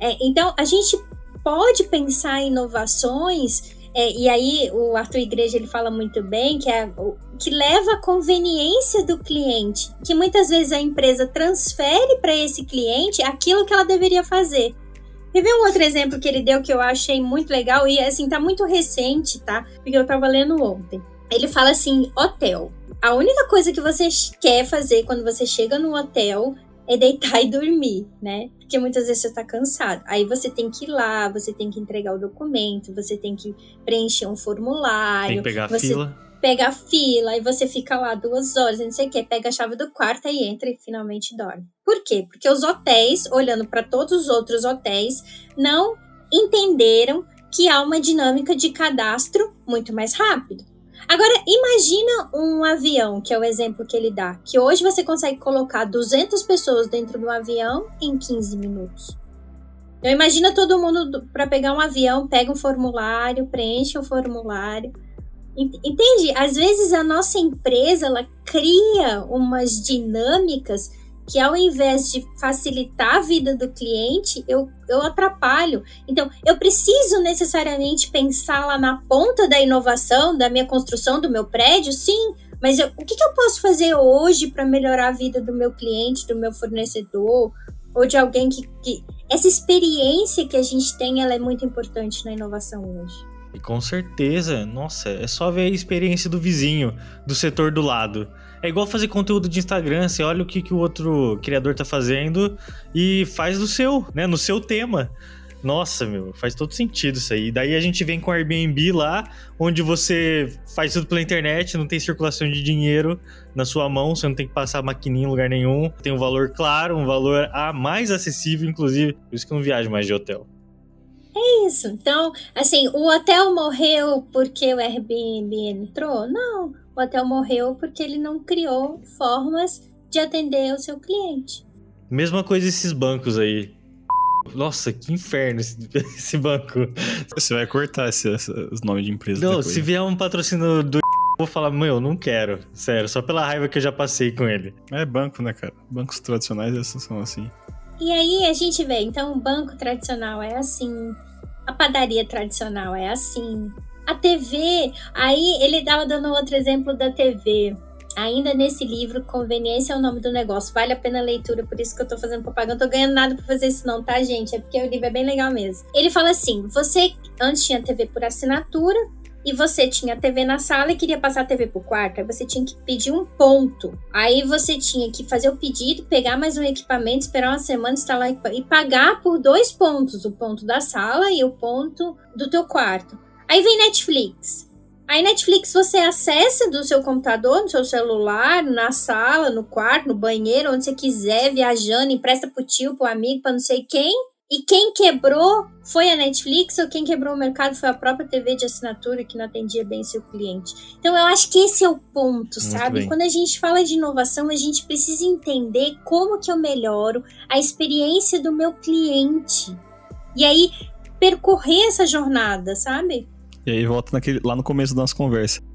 É, então, a gente pode pensar em inovações, é, e aí o Arthur Igreja ele fala muito bem, que, é, que leva a conveniência do cliente, que muitas vezes a empresa transfere para esse cliente aquilo que ela deveria fazer. Ver um outro exemplo que ele deu que eu achei muito legal, e assim, tá muito recente, tá? Porque eu tava lendo ontem. Ele fala assim: hotel a única coisa que você quer fazer quando você chega no hotel é deitar e dormir, né? Porque muitas vezes você tá cansado. Aí você tem que ir lá, você tem que entregar o documento, você tem que preencher um formulário. Tem que pegar a fila. Pega a fila, aí você fica lá duas horas, não sei o que, pega a chave do quarto e entra e finalmente dorme. Por quê? Porque os hotéis, olhando para todos os outros hotéis, não entenderam que há uma dinâmica de cadastro muito mais rápido. Agora, imagina um avião, que é o exemplo que ele dá, que hoje você consegue colocar 200 pessoas dentro do avião em 15 minutos. Então, imagina todo mundo para pegar um avião, pega um formulário, preenche o um formulário. Entende? Às vezes a nossa empresa ela cria umas dinâmicas que ao invés de facilitar a vida do cliente, eu, eu atrapalho. Então, eu preciso necessariamente pensar lá na ponta da inovação, da minha construção, do meu prédio, sim, mas eu, o que, que eu posso fazer hoje para melhorar a vida do meu cliente, do meu fornecedor, ou de alguém que, que. Essa experiência que a gente tem, ela é muito importante na inovação hoje. E com certeza, nossa, é só ver a experiência do vizinho, do setor do lado. É igual fazer conteúdo de Instagram, você olha o que, que o outro criador tá fazendo e faz do seu, né? No seu tema. Nossa, meu, faz todo sentido isso aí. Daí a gente vem com o Airbnb lá, onde você faz tudo pela internet, não tem circulação de dinheiro na sua mão, você não tem que passar maquininha em lugar nenhum. Tem um valor claro, um valor a mais acessível, inclusive. Por isso que eu não viajo mais de hotel. É isso. Então, assim, o hotel morreu porque o Airbnb entrou? Não o hotel morreu porque ele não criou formas de atender o seu cliente. Mesma coisa esses bancos aí. Nossa, que inferno esse, esse banco. Você vai cortar esse, esse, os nomes de empresa Não, depois. se vier um patrocínio do vou falar, meu, não quero. Sério, só pela raiva que eu já passei com ele. É banco, né, cara? Bancos tradicionais esses são assim. E aí a gente vê, então o banco tradicional é assim, a padaria tradicional é assim, a TV, aí ele estava dando outro exemplo da TV. Ainda nesse livro, Conveniência é o nome do negócio. Vale a pena a leitura, por isso que eu tô fazendo propaganda. Não tô ganhando nada pra fazer isso, não, tá, gente? É porque o livro é bem legal mesmo. Ele fala assim: você antes tinha TV por assinatura, e você tinha TV na sala e queria passar a TV pro quarto, aí você tinha que pedir um ponto. Aí você tinha que fazer o pedido, pegar mais um equipamento, esperar uma semana, instalar e pagar por dois pontos, o ponto da sala e o ponto do teu quarto. Aí vem Netflix. Aí Netflix você acessa do seu computador, no seu celular, na sala, no quarto, no banheiro, onde você quiser, viajando, empresta pro tio, pro amigo, pra não sei quem. E quem quebrou foi a Netflix ou quem quebrou o mercado foi a própria TV de assinatura que não atendia bem seu cliente. Então eu acho que esse é o ponto, Muito sabe? Bem. Quando a gente fala de inovação, a gente precisa entender como que eu melhoro a experiência do meu cliente. E aí percorrer essa jornada, sabe? E aí volta naquele, lá no começo da nossa conversa. Se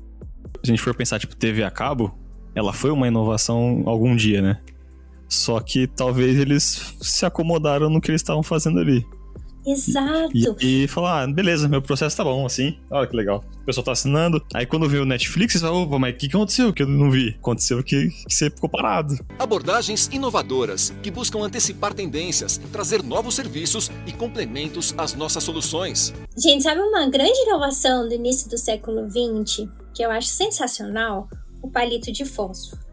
a gente for pensar, tipo, TV a cabo, ela foi uma inovação algum dia, né? Só que talvez eles se acomodaram no que eles estavam fazendo ali. Exato. E, e falar, ah, beleza, meu processo tá bom, assim. Olha que legal. O pessoal tá assinando. Aí quando vê o Netflix, você fala, opa, mas o que, que aconteceu que eu não vi? Aconteceu que, que você ficou parado. Abordagens inovadoras que buscam antecipar tendências, trazer novos serviços e complementos às nossas soluções. Gente, sabe uma grande inovação do início do século XX que eu acho sensacional? O palito de fósforo.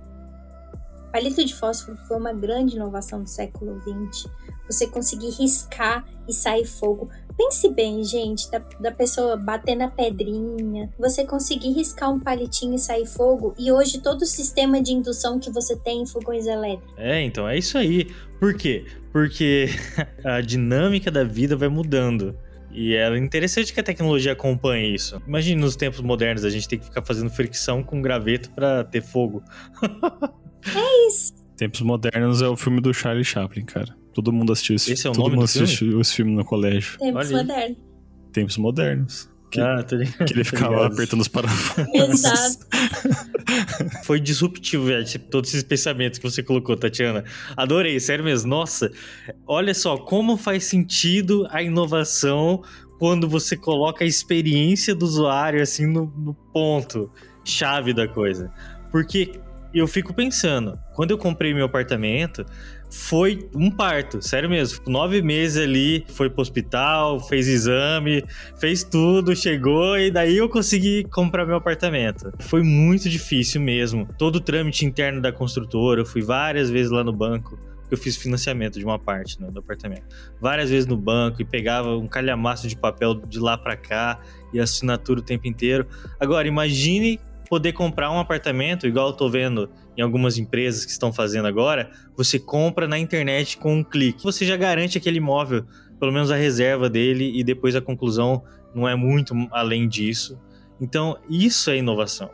Palito de fósforo foi uma grande inovação do século XX. Você conseguir riscar e sair fogo. Pense bem, gente, da, da, pessoa bater na pedrinha, você conseguir riscar um palitinho e sair fogo, e hoje todo o sistema de indução que você tem em fogões elétricos. É, então é isso aí. Por quê? Porque a dinâmica da vida vai mudando. E é interessante que a tecnologia acompanhe isso. Imagine nos tempos modernos a gente tem que ficar fazendo fricção com graveto para ter fogo. É isso. Tempos Modernos é o filme do Charlie Chaplin, cara. Todo mundo assistiu esse, esse é o todo nome mundo do filme? assistiu esse filme no colégio. Tempos Modernos. Tempos Modernos. Que, ah, tô ligado. que ele ficava apertando os parafusos. Exato. Foi disruptivo, velho, todos esses pensamentos que você colocou, Tatiana. Adorei, sério mesmo. Nossa, olha só como faz sentido a inovação quando você coloca a experiência do usuário assim no, no ponto chave da coisa. Porque eu fico pensando, quando eu comprei meu apartamento, foi um parto, sério mesmo. Nove meses ali, foi pro hospital, fez exame, fez tudo, chegou e daí eu consegui comprar meu apartamento. Foi muito difícil mesmo. Todo o trâmite interno da construtora, eu fui várias vezes lá no banco. Eu fiz financiamento de uma parte né, do apartamento. Várias vezes no banco e pegava um calhamaço de papel de lá para cá e assinatura o tempo inteiro. Agora, imagine poder comprar um apartamento, igual eu tô vendo em algumas empresas que estão fazendo agora, você compra na internet com um clique. Você já garante aquele imóvel, pelo menos a reserva dele, e depois a conclusão não é muito além disso. Então, isso é inovação.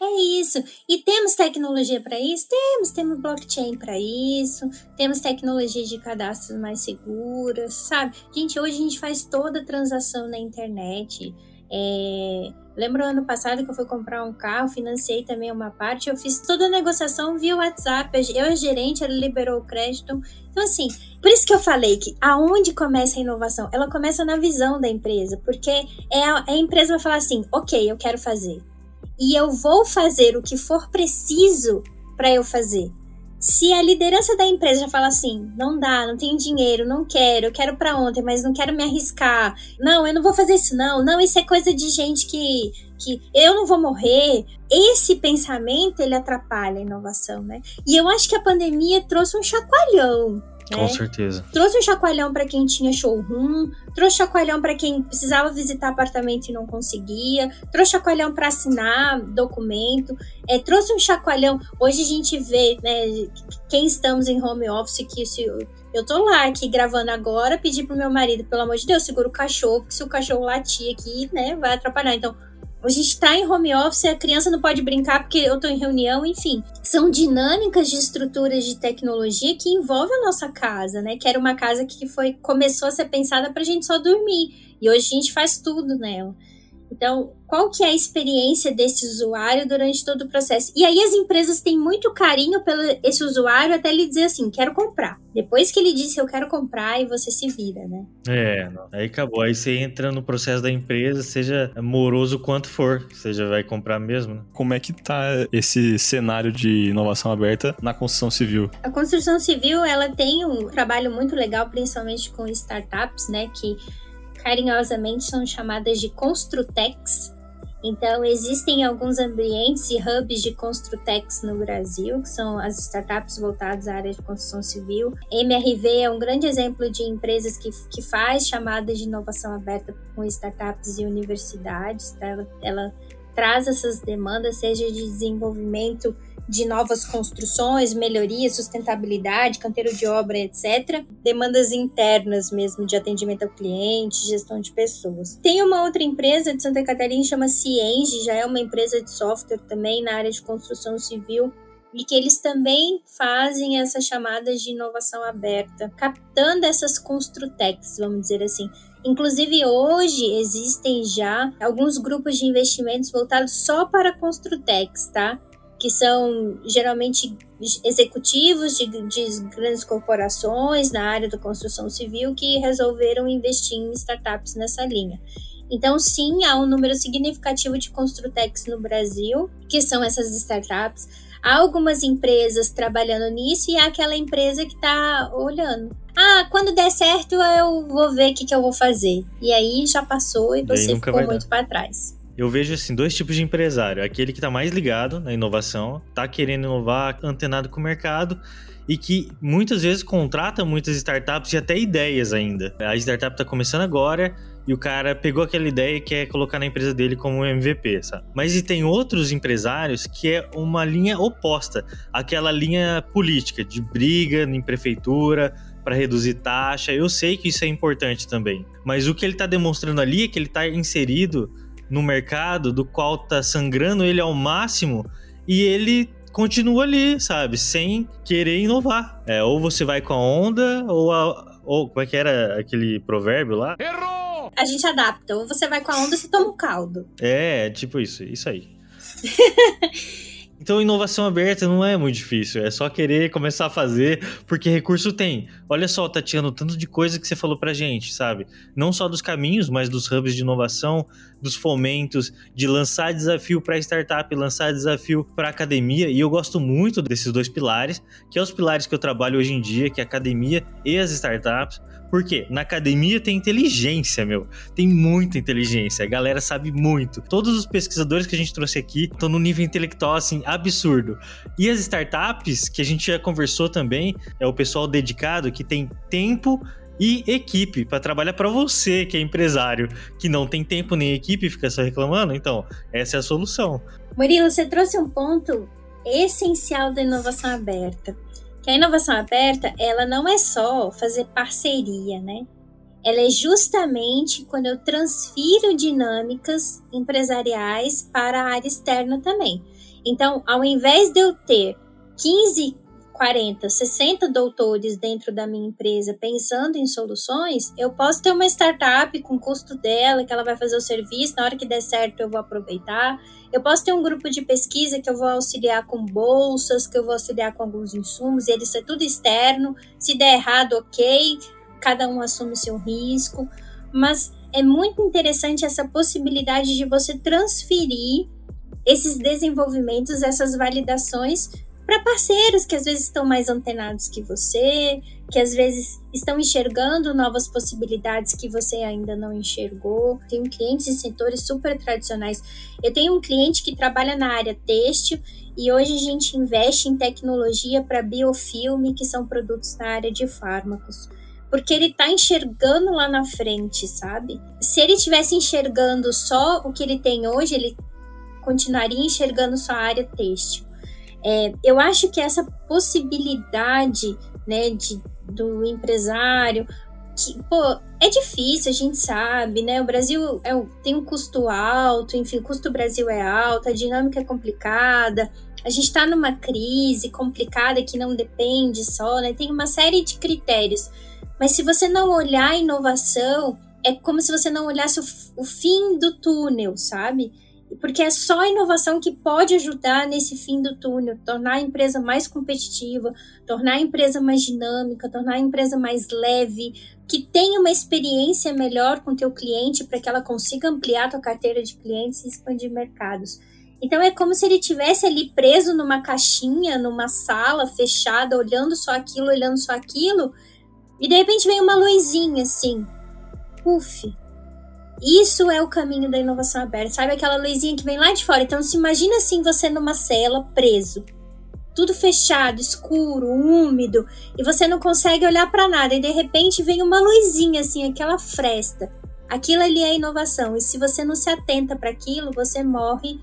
É isso. E temos tecnologia para isso? Temos. Temos blockchain para isso. Temos tecnologia de cadastros mais seguras, sabe? Gente, hoje a gente faz toda transação na internet. É, lembro ano passado que eu fui comprar um carro, financei também uma parte, eu fiz toda a negociação via WhatsApp, eu, a gerente, ele liberou o crédito. Então, assim, por isso que eu falei que aonde começa a inovação? Ela começa na visão da empresa, porque é a, a empresa vai falar assim: ok, eu quero fazer. E eu vou fazer o que for preciso para eu fazer. Se a liderança da empresa já fala assim, não dá, não tenho dinheiro, não quero, quero para ontem, mas não quero me arriscar. Não, eu não vou fazer isso não. Não, isso é coisa de gente que que eu não vou morrer. Esse pensamento ele atrapalha a inovação, né? E eu acho que a pandemia trouxe um chacoalhão com né? certeza. Trouxe um chacoalhão para quem tinha showroom, trouxe chacoalhão para quem precisava visitar apartamento e não conseguia, trouxe chacoalhão para assinar documento, é, trouxe um chacoalhão. Hoje a gente vê, né, quem estamos em home office, que se eu tô lá aqui gravando agora, pedi pro meu marido, pelo amor de Deus, segura o cachorro, porque se o cachorro latir aqui, né, vai atrapalhar. Então, a gente está em home office, a criança não pode brincar porque eu estou em reunião, enfim. São dinâmicas de estruturas de tecnologia que envolvem a nossa casa, né? Que era uma casa que foi começou a ser pensada para a gente só dormir. E hoje a gente faz tudo nela. Então, qual que é a experiência desse usuário durante todo o processo? E aí as empresas têm muito carinho pelo esse usuário até ele dizer assim, quero comprar. Depois que ele disse eu quero comprar e você se vira, né? É, aí acabou. Aí você entra no processo da empresa, seja moroso quanto for, você já vai comprar mesmo, né? Como é que tá esse cenário de inovação aberta na construção civil? A construção civil, ela tem um trabalho muito legal, principalmente com startups, né, que carinhosamente são chamadas de Construtex. Então, existem alguns ambientes e hubs de Construtex no Brasil, que são as startups voltadas à área de construção civil. MRV é um grande exemplo de empresas que, que faz chamadas de inovação aberta com startups e universidades. Tá? Ela, ela traz essas demandas, seja de desenvolvimento de novas construções, melhoria, sustentabilidade, canteiro de obra, etc. Demandas internas mesmo de atendimento ao cliente, gestão de pessoas. Tem uma outra empresa de Santa Catarina chama Cienge, já é uma empresa de software também na área de construção civil e que eles também fazem essas chamadas de inovação aberta, captando essas construtecs, vamos dizer assim. Inclusive, hoje existem já alguns grupos de investimentos voltados só para construtecs, tá? Que são geralmente executivos de, de grandes corporações na área da construção civil que resolveram investir em startups nessa linha. Então, sim, há um número significativo de construtecs no Brasil, que são essas startups Há algumas empresas trabalhando nisso e há aquela empresa que está olhando. Ah, quando der certo eu vou ver o que, que eu vou fazer. E aí já passou e você ficou muito para trás. Eu vejo assim dois tipos de empresário: aquele que está mais ligado na inovação, está querendo inovar, antenado com o mercado e que muitas vezes contrata muitas startups e até ideias ainda. A startup está começando agora e o cara pegou aquela ideia e quer colocar na empresa dele como MVP, sabe? Mas e tem outros empresários que é uma linha oposta, aquela linha política de briga em prefeitura para reduzir taxa. Eu sei que isso é importante também, mas o que ele está demonstrando ali é que ele está inserido no mercado do qual está sangrando ele ao máximo e ele continua ali, sabe? Sem querer inovar. É, ou você vai com a onda, ou a, ou como é que era aquele provérbio lá? Errou! a gente adapta. Ou você vai com a onda, você toma um caldo. É, tipo isso, isso aí. Então, inovação aberta não é muito difícil, é só querer começar a fazer, porque recurso tem. Olha só, Tatiana, o tanto de coisa que você falou pra gente, sabe? Não só dos caminhos, mas dos hubs de inovação, dos fomentos, de lançar desafio para startup, lançar desafio para academia, e eu gosto muito desses dois pilares, que é os pilares que eu trabalho hoje em dia, que é academia e as startups, porque na academia tem inteligência, meu. Tem muita inteligência. A galera sabe muito. Todos os pesquisadores que a gente trouxe aqui estão no nível intelectual, assim, absurdo. E as startups, que a gente já conversou também, é o pessoal dedicado que tem tempo e equipe para trabalhar para você, que é empresário, que não tem tempo nem equipe, fica só reclamando. Então, essa é a solução. Murilo, você trouxe um ponto essencial da inovação aberta que a inovação aberta, ela não é só fazer parceria, né? Ela é justamente quando eu transfiro dinâmicas empresariais para a área externa também. Então, ao invés de eu ter 15 40, 60 doutores dentro da minha empresa pensando em soluções, eu posso ter uma startup com custo dela, que ela vai fazer o serviço, na hora que der certo eu vou aproveitar. Eu posso ter um grupo de pesquisa que eu vou auxiliar com bolsas, que eu vou auxiliar com alguns insumos, e eles é tudo externo. Se der errado, ok, cada um assume seu risco. Mas é muito interessante essa possibilidade de você transferir esses desenvolvimentos, essas validações para parceiros que às vezes estão mais antenados que você, que às vezes estão enxergando novas possibilidades que você ainda não enxergou. Tenho clientes em setores super tradicionais. Eu tenho um cliente que trabalha na área têxtil e hoje a gente investe em tecnologia para biofilme, que são produtos na área de fármacos. Porque ele está enxergando lá na frente, sabe? Se ele estivesse enxergando só o que ele tem hoje, ele continuaria enxergando só a área têxtil. É, eu acho que essa possibilidade né, de, do empresário, que, pô, é difícil, a gente sabe, né? O Brasil é, tem um custo alto, enfim, o custo do Brasil é alto, a dinâmica é complicada, a gente está numa crise complicada que não depende só, né? Tem uma série de critérios. Mas se você não olhar a inovação, é como se você não olhasse o, o fim do túnel, sabe? Porque é só a inovação que pode ajudar nesse fim do túnel, tornar a empresa mais competitiva, tornar a empresa mais dinâmica, tornar a empresa mais leve, que tenha uma experiência melhor com o teu cliente para que ela consiga ampliar a tua carteira de clientes e expandir mercados. Então é como se ele tivesse ali preso numa caixinha, numa sala fechada, olhando só aquilo, olhando só aquilo, e de repente vem uma luzinha assim. Uf, isso é o caminho da inovação aberta, sabe? Aquela luzinha que vem lá de fora. Então, se imagina assim você numa cela, preso. Tudo fechado, escuro, úmido, e você não consegue olhar para nada, e de repente vem uma luzinha assim, aquela fresta. Aquilo ali é inovação, e se você não se atenta para aquilo, você morre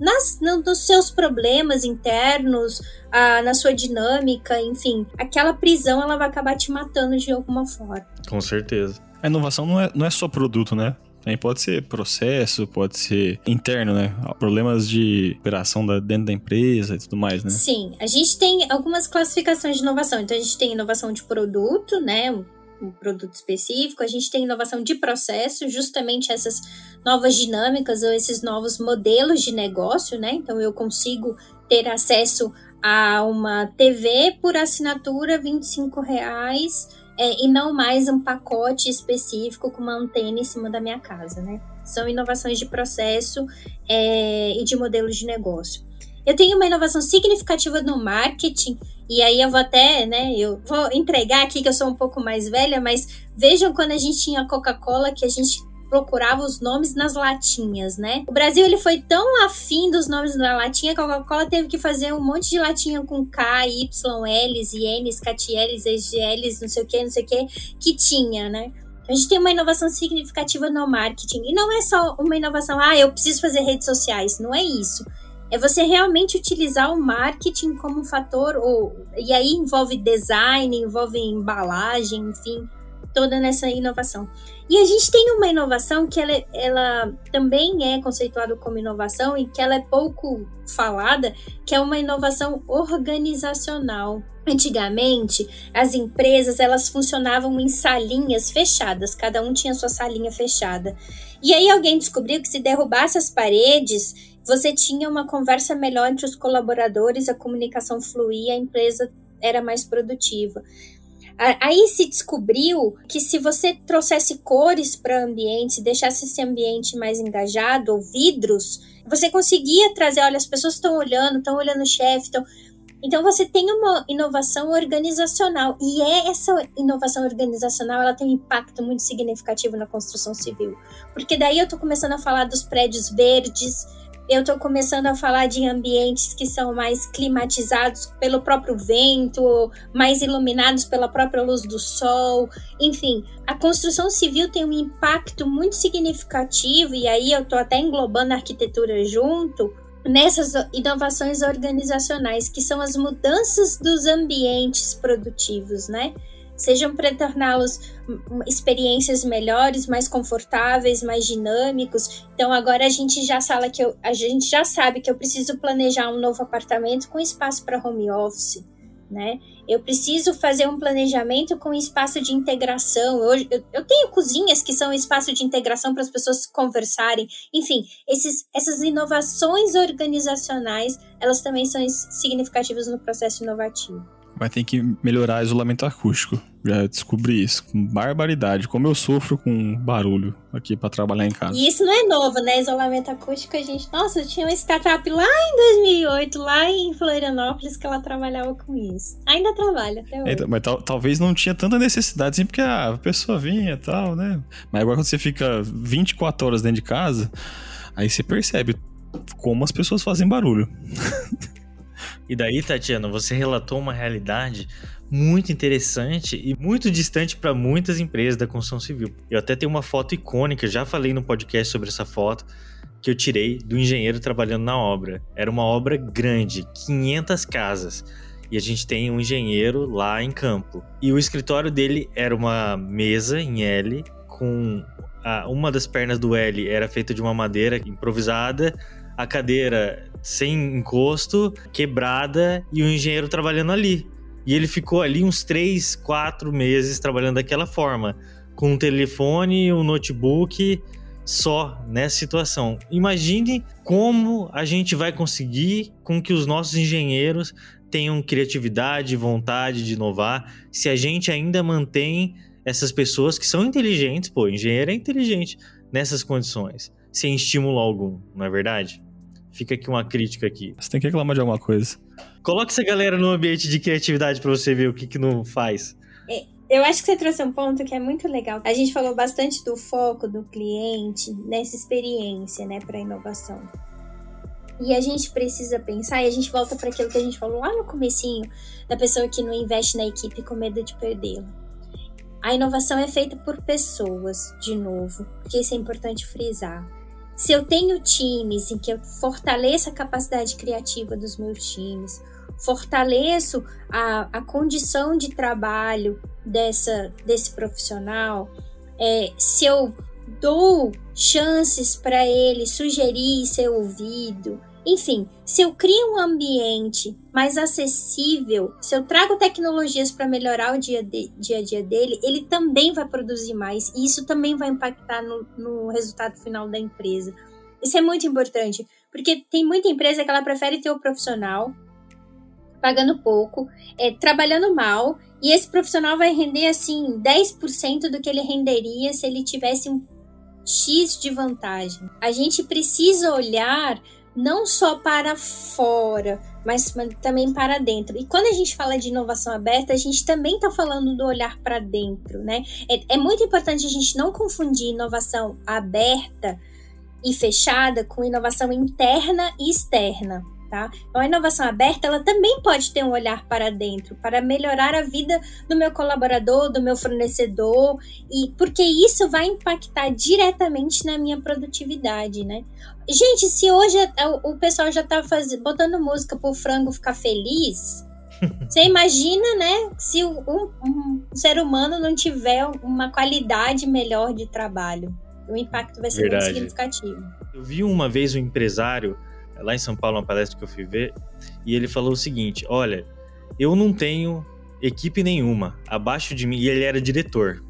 nas, nos seus problemas internos, a, na sua dinâmica, enfim. Aquela prisão ela vai acabar te matando de alguma forma. Com certeza. A inovação não é, não é só produto, né? Pode ser processo, pode ser interno, né? Problemas de operação da, dentro da empresa e tudo mais, né? Sim, a gente tem algumas classificações de inovação. Então, a gente tem inovação de produto, né? Um produto específico. A gente tem inovação de processo, justamente essas novas dinâmicas ou esses novos modelos de negócio, né? Então, eu consigo ter acesso a uma TV por assinatura, 25 reais é, e não mais um pacote específico com uma antena em cima da minha casa, né? São inovações de processo é, e de modelos de negócio. Eu tenho uma inovação significativa no marketing, e aí eu vou até, né, eu vou entregar aqui que eu sou um pouco mais velha, mas vejam quando a gente tinha Coca-Cola que a gente procurava os nomes nas latinhas, né? O Brasil ele foi tão afim dos nomes da latinha que a Coca-Cola teve que fazer um monte de latinha com K, Y, L's, N's, CatL's, EGL's, não sei o que, não sei o que, que tinha, né? A gente tem uma inovação significativa no marketing. E não é só uma inovação, ah, eu preciso fazer redes sociais. Não é isso. É você realmente utilizar o marketing como um fator, ou, e aí envolve design, envolve embalagem, enfim, toda nessa inovação. E a gente tem uma inovação que ela, ela também é conceituada como inovação e que ela é pouco falada, que é uma inovação organizacional. Antigamente, as empresas elas funcionavam em salinhas fechadas, cada um tinha sua salinha fechada. E aí alguém descobriu que se derrubasse as paredes, você tinha uma conversa melhor entre os colaboradores, a comunicação fluía, a empresa era mais produtiva. Aí se descobriu que se você trouxesse cores para ambiente, se deixasse esse ambiente mais engajado, ou vidros, você conseguia trazer, olha, as pessoas estão olhando, estão olhando o chefe, estão... Então você tem uma inovação organizacional e é essa inovação organizacional ela tem um impacto muito significativo na construção civil, porque daí eu estou começando a falar dos prédios verdes, eu estou começando a falar de ambientes que são mais climatizados pelo próprio vento, mais iluminados pela própria luz do sol. Enfim, a construção civil tem um impacto muito significativo, e aí eu estou até englobando a arquitetura junto, nessas inovações organizacionais, que são as mudanças dos ambientes produtivos, né? Sejam para torná-los experiências melhores, mais confortáveis, mais dinâmicos. Então agora a gente já que eu, a gente já sabe que eu preciso planejar um novo apartamento com espaço para home office, né? Eu preciso fazer um planejamento com espaço de integração. Eu, eu, eu tenho cozinhas que são espaço de integração para as pessoas conversarem. Enfim, esses, essas inovações organizacionais, elas também são significativas no processo inovativo. Vai ter que melhorar o isolamento acústico. Já descobri isso. Com barbaridade. Como eu sofro com barulho aqui para trabalhar em casa. E isso não é novo, né? Isolamento acústico, a gente. Nossa, tinha uma startup lá em 2008, lá em Florianópolis, que ela trabalhava com isso. Ainda trabalha até hoje. É, mas tal, talvez não tinha tanta necessidade, assim, porque a pessoa vinha e tal, né? Mas agora quando você fica 24 horas dentro de casa, aí você percebe como as pessoas fazem barulho. E daí, Tatiana, você relatou uma realidade muito interessante e muito distante para muitas empresas da construção civil. Eu até tenho uma foto icônica, já falei no podcast sobre essa foto, que eu tirei do engenheiro trabalhando na obra. Era uma obra grande, 500 casas. E a gente tem um engenheiro lá em campo. E o escritório dele era uma mesa em L, com a, uma das pernas do L era feita de uma madeira improvisada, a cadeira sem encosto, quebrada e o engenheiro trabalhando ali. E ele ficou ali uns 3, 4 meses trabalhando daquela forma, com um telefone, um notebook, só nessa situação. Imagine como a gente vai conseguir com que os nossos engenheiros tenham criatividade, vontade de inovar, se a gente ainda mantém essas pessoas que são inteligentes, pô, engenheiro é inteligente nessas condições, sem estímulo algum, não é verdade? Fica aqui uma crítica aqui. Você tem que reclamar de alguma coisa. Coloque essa galera no ambiente de criatividade para você ver o que, que não faz. É, eu acho que você trouxe um ponto que é muito legal. A gente falou bastante do foco do cliente nessa experiência, né, para inovação. E a gente precisa pensar, e a gente volta para aquilo que a gente falou lá no comecinho, da pessoa que não investe na equipe com medo de perdê-la. A inovação é feita por pessoas, de novo, porque isso é importante frisar se eu tenho times em que eu fortaleço a capacidade criativa dos meus times, fortaleço a, a condição de trabalho dessa, desse profissional, é, se eu dou chances para ele sugerir ser ouvido, enfim, se eu crio um ambiente mais acessível, se eu trago tecnologias para melhorar o dia, de, dia a dia dele, ele também vai produzir mais e isso também vai impactar no, no resultado final da empresa. Isso é muito importante, porque tem muita empresa que ela prefere ter o profissional pagando pouco, é, trabalhando mal, e esse profissional vai render assim 10% do que ele renderia se ele tivesse um X de vantagem. A gente precisa olhar não só para fora, mas também para dentro. E quando a gente fala de inovação aberta, a gente também está falando do olhar para dentro, né? É, é, muito importante a gente não confundir inovação aberta e fechada com inovação interna e externa tá? Então, a inovação aberta, ela também pode ter um olhar para dentro, para melhorar a vida do meu colaborador, do meu fornecedor, e porque isso vai impactar diretamente na minha produtividade, né? Gente, se hoje o pessoal já tá faz... botando música pro frango ficar feliz, você imagina, né, se um, um, ser humano não tiver uma qualidade melhor de trabalho. O impacto vai ser Verdade. muito significativo. Eu vi uma vez um empresário lá em São Paulo, uma palestra que eu fui ver, e ele falou o seguinte: Olha, eu não tenho equipe nenhuma abaixo de mim, e ele era diretor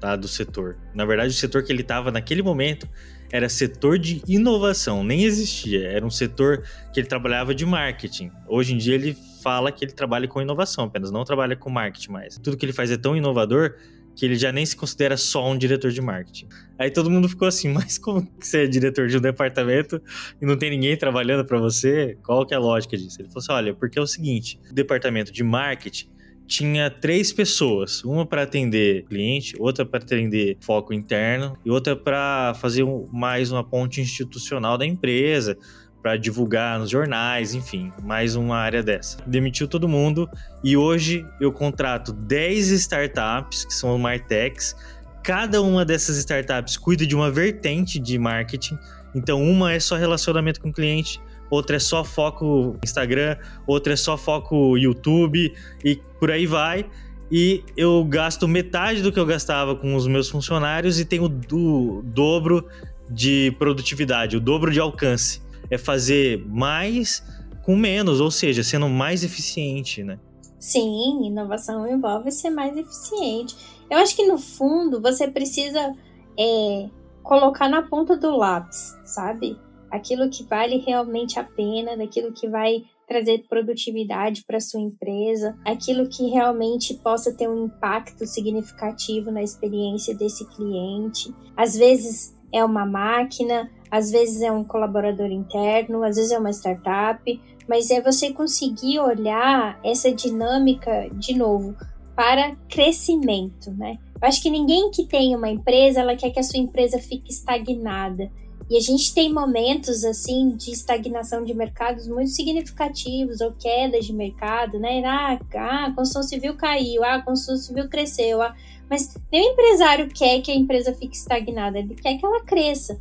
tá, do setor. Na verdade, o setor que ele estava naquele momento era setor de inovação, nem existia, era um setor que ele trabalhava de marketing. Hoje em dia ele fala que ele trabalha com inovação, apenas não trabalha com marketing mais. Tudo que ele faz é tão inovador que ele já nem se considera só um diretor de marketing. Aí todo mundo ficou assim, mas como que você é diretor de um departamento e não tem ninguém trabalhando para você? Qual que é a lógica disso? Ele falou assim, olha, porque é o seguinte, o departamento de marketing tinha três pessoas, uma para atender cliente, outra para atender foco interno e outra para fazer mais uma ponte institucional da empresa, para divulgar nos jornais, enfim, mais uma área dessa. Demitiu todo mundo e hoje eu contrato 10 startups, que são Martechs. Cada uma dessas startups cuida de uma vertente de marketing. Então, uma é só relacionamento com o cliente, outra é só foco Instagram, outra é só foco YouTube e por aí vai. E eu gasto metade do que eu gastava com os meus funcionários e tenho o dobro de produtividade, o dobro de alcance é fazer mais com menos, ou seja, sendo mais eficiente, né? Sim, inovação envolve ser mais eficiente. Eu acho que no fundo você precisa é, colocar na ponta do lápis, sabe? Aquilo que vale realmente a pena, daquilo que vai trazer produtividade para sua empresa, aquilo que realmente possa ter um impacto significativo na experiência desse cliente. Às vezes é uma máquina, às vezes é um colaborador interno, às vezes é uma startup, mas é você conseguir olhar essa dinâmica de novo para crescimento, né? Eu acho que ninguém que tem uma empresa, ela quer que a sua empresa fique estagnada. E a gente tem momentos assim de estagnação de mercados muito significativos ou quedas de mercado, né? Ah, ah a construção civil caiu, ah, a construção civil cresceu, ah, mas nenhum empresário quer que a empresa fique estagnada, ele quer que ela cresça.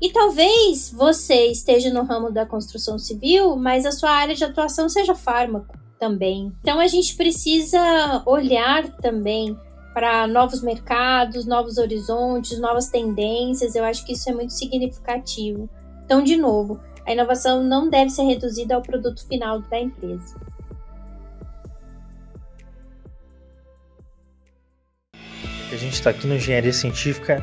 E talvez você esteja no ramo da construção civil, mas a sua área de atuação seja fármaco também. Então a gente precisa olhar também para novos mercados, novos horizontes, novas tendências. Eu acho que isso é muito significativo. Então, de novo, a inovação não deve ser reduzida ao produto final da empresa. A gente está aqui no Engenharia Científica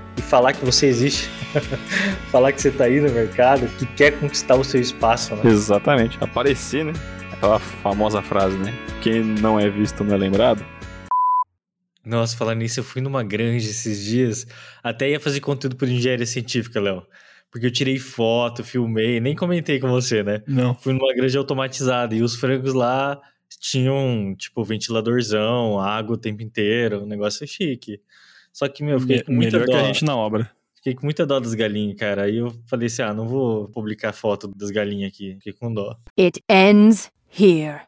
e falar que você existe, falar que você está aí no mercado, que quer conquistar o seu espaço, né? Exatamente, aparecer, né? Aquela famosa frase, né? Quem não é visto não é lembrado. Nossa, falando nisso, eu fui numa granja esses dias, até ia fazer conteúdo por engenharia científica, Léo. Porque eu tirei foto, filmei, nem comentei com você, né? Não. Fui numa granja automatizada e os frangos lá tinham, tipo, ventiladorzão, água o tempo inteiro, um negócio chique. Só que, meu, eu fiquei com muita Melhor dó. que a gente na obra. Fiquei com muita dó das galinhas, cara. Aí eu falei assim, ah, não vou publicar foto das galinhas aqui. Fiquei com dó. It ends here.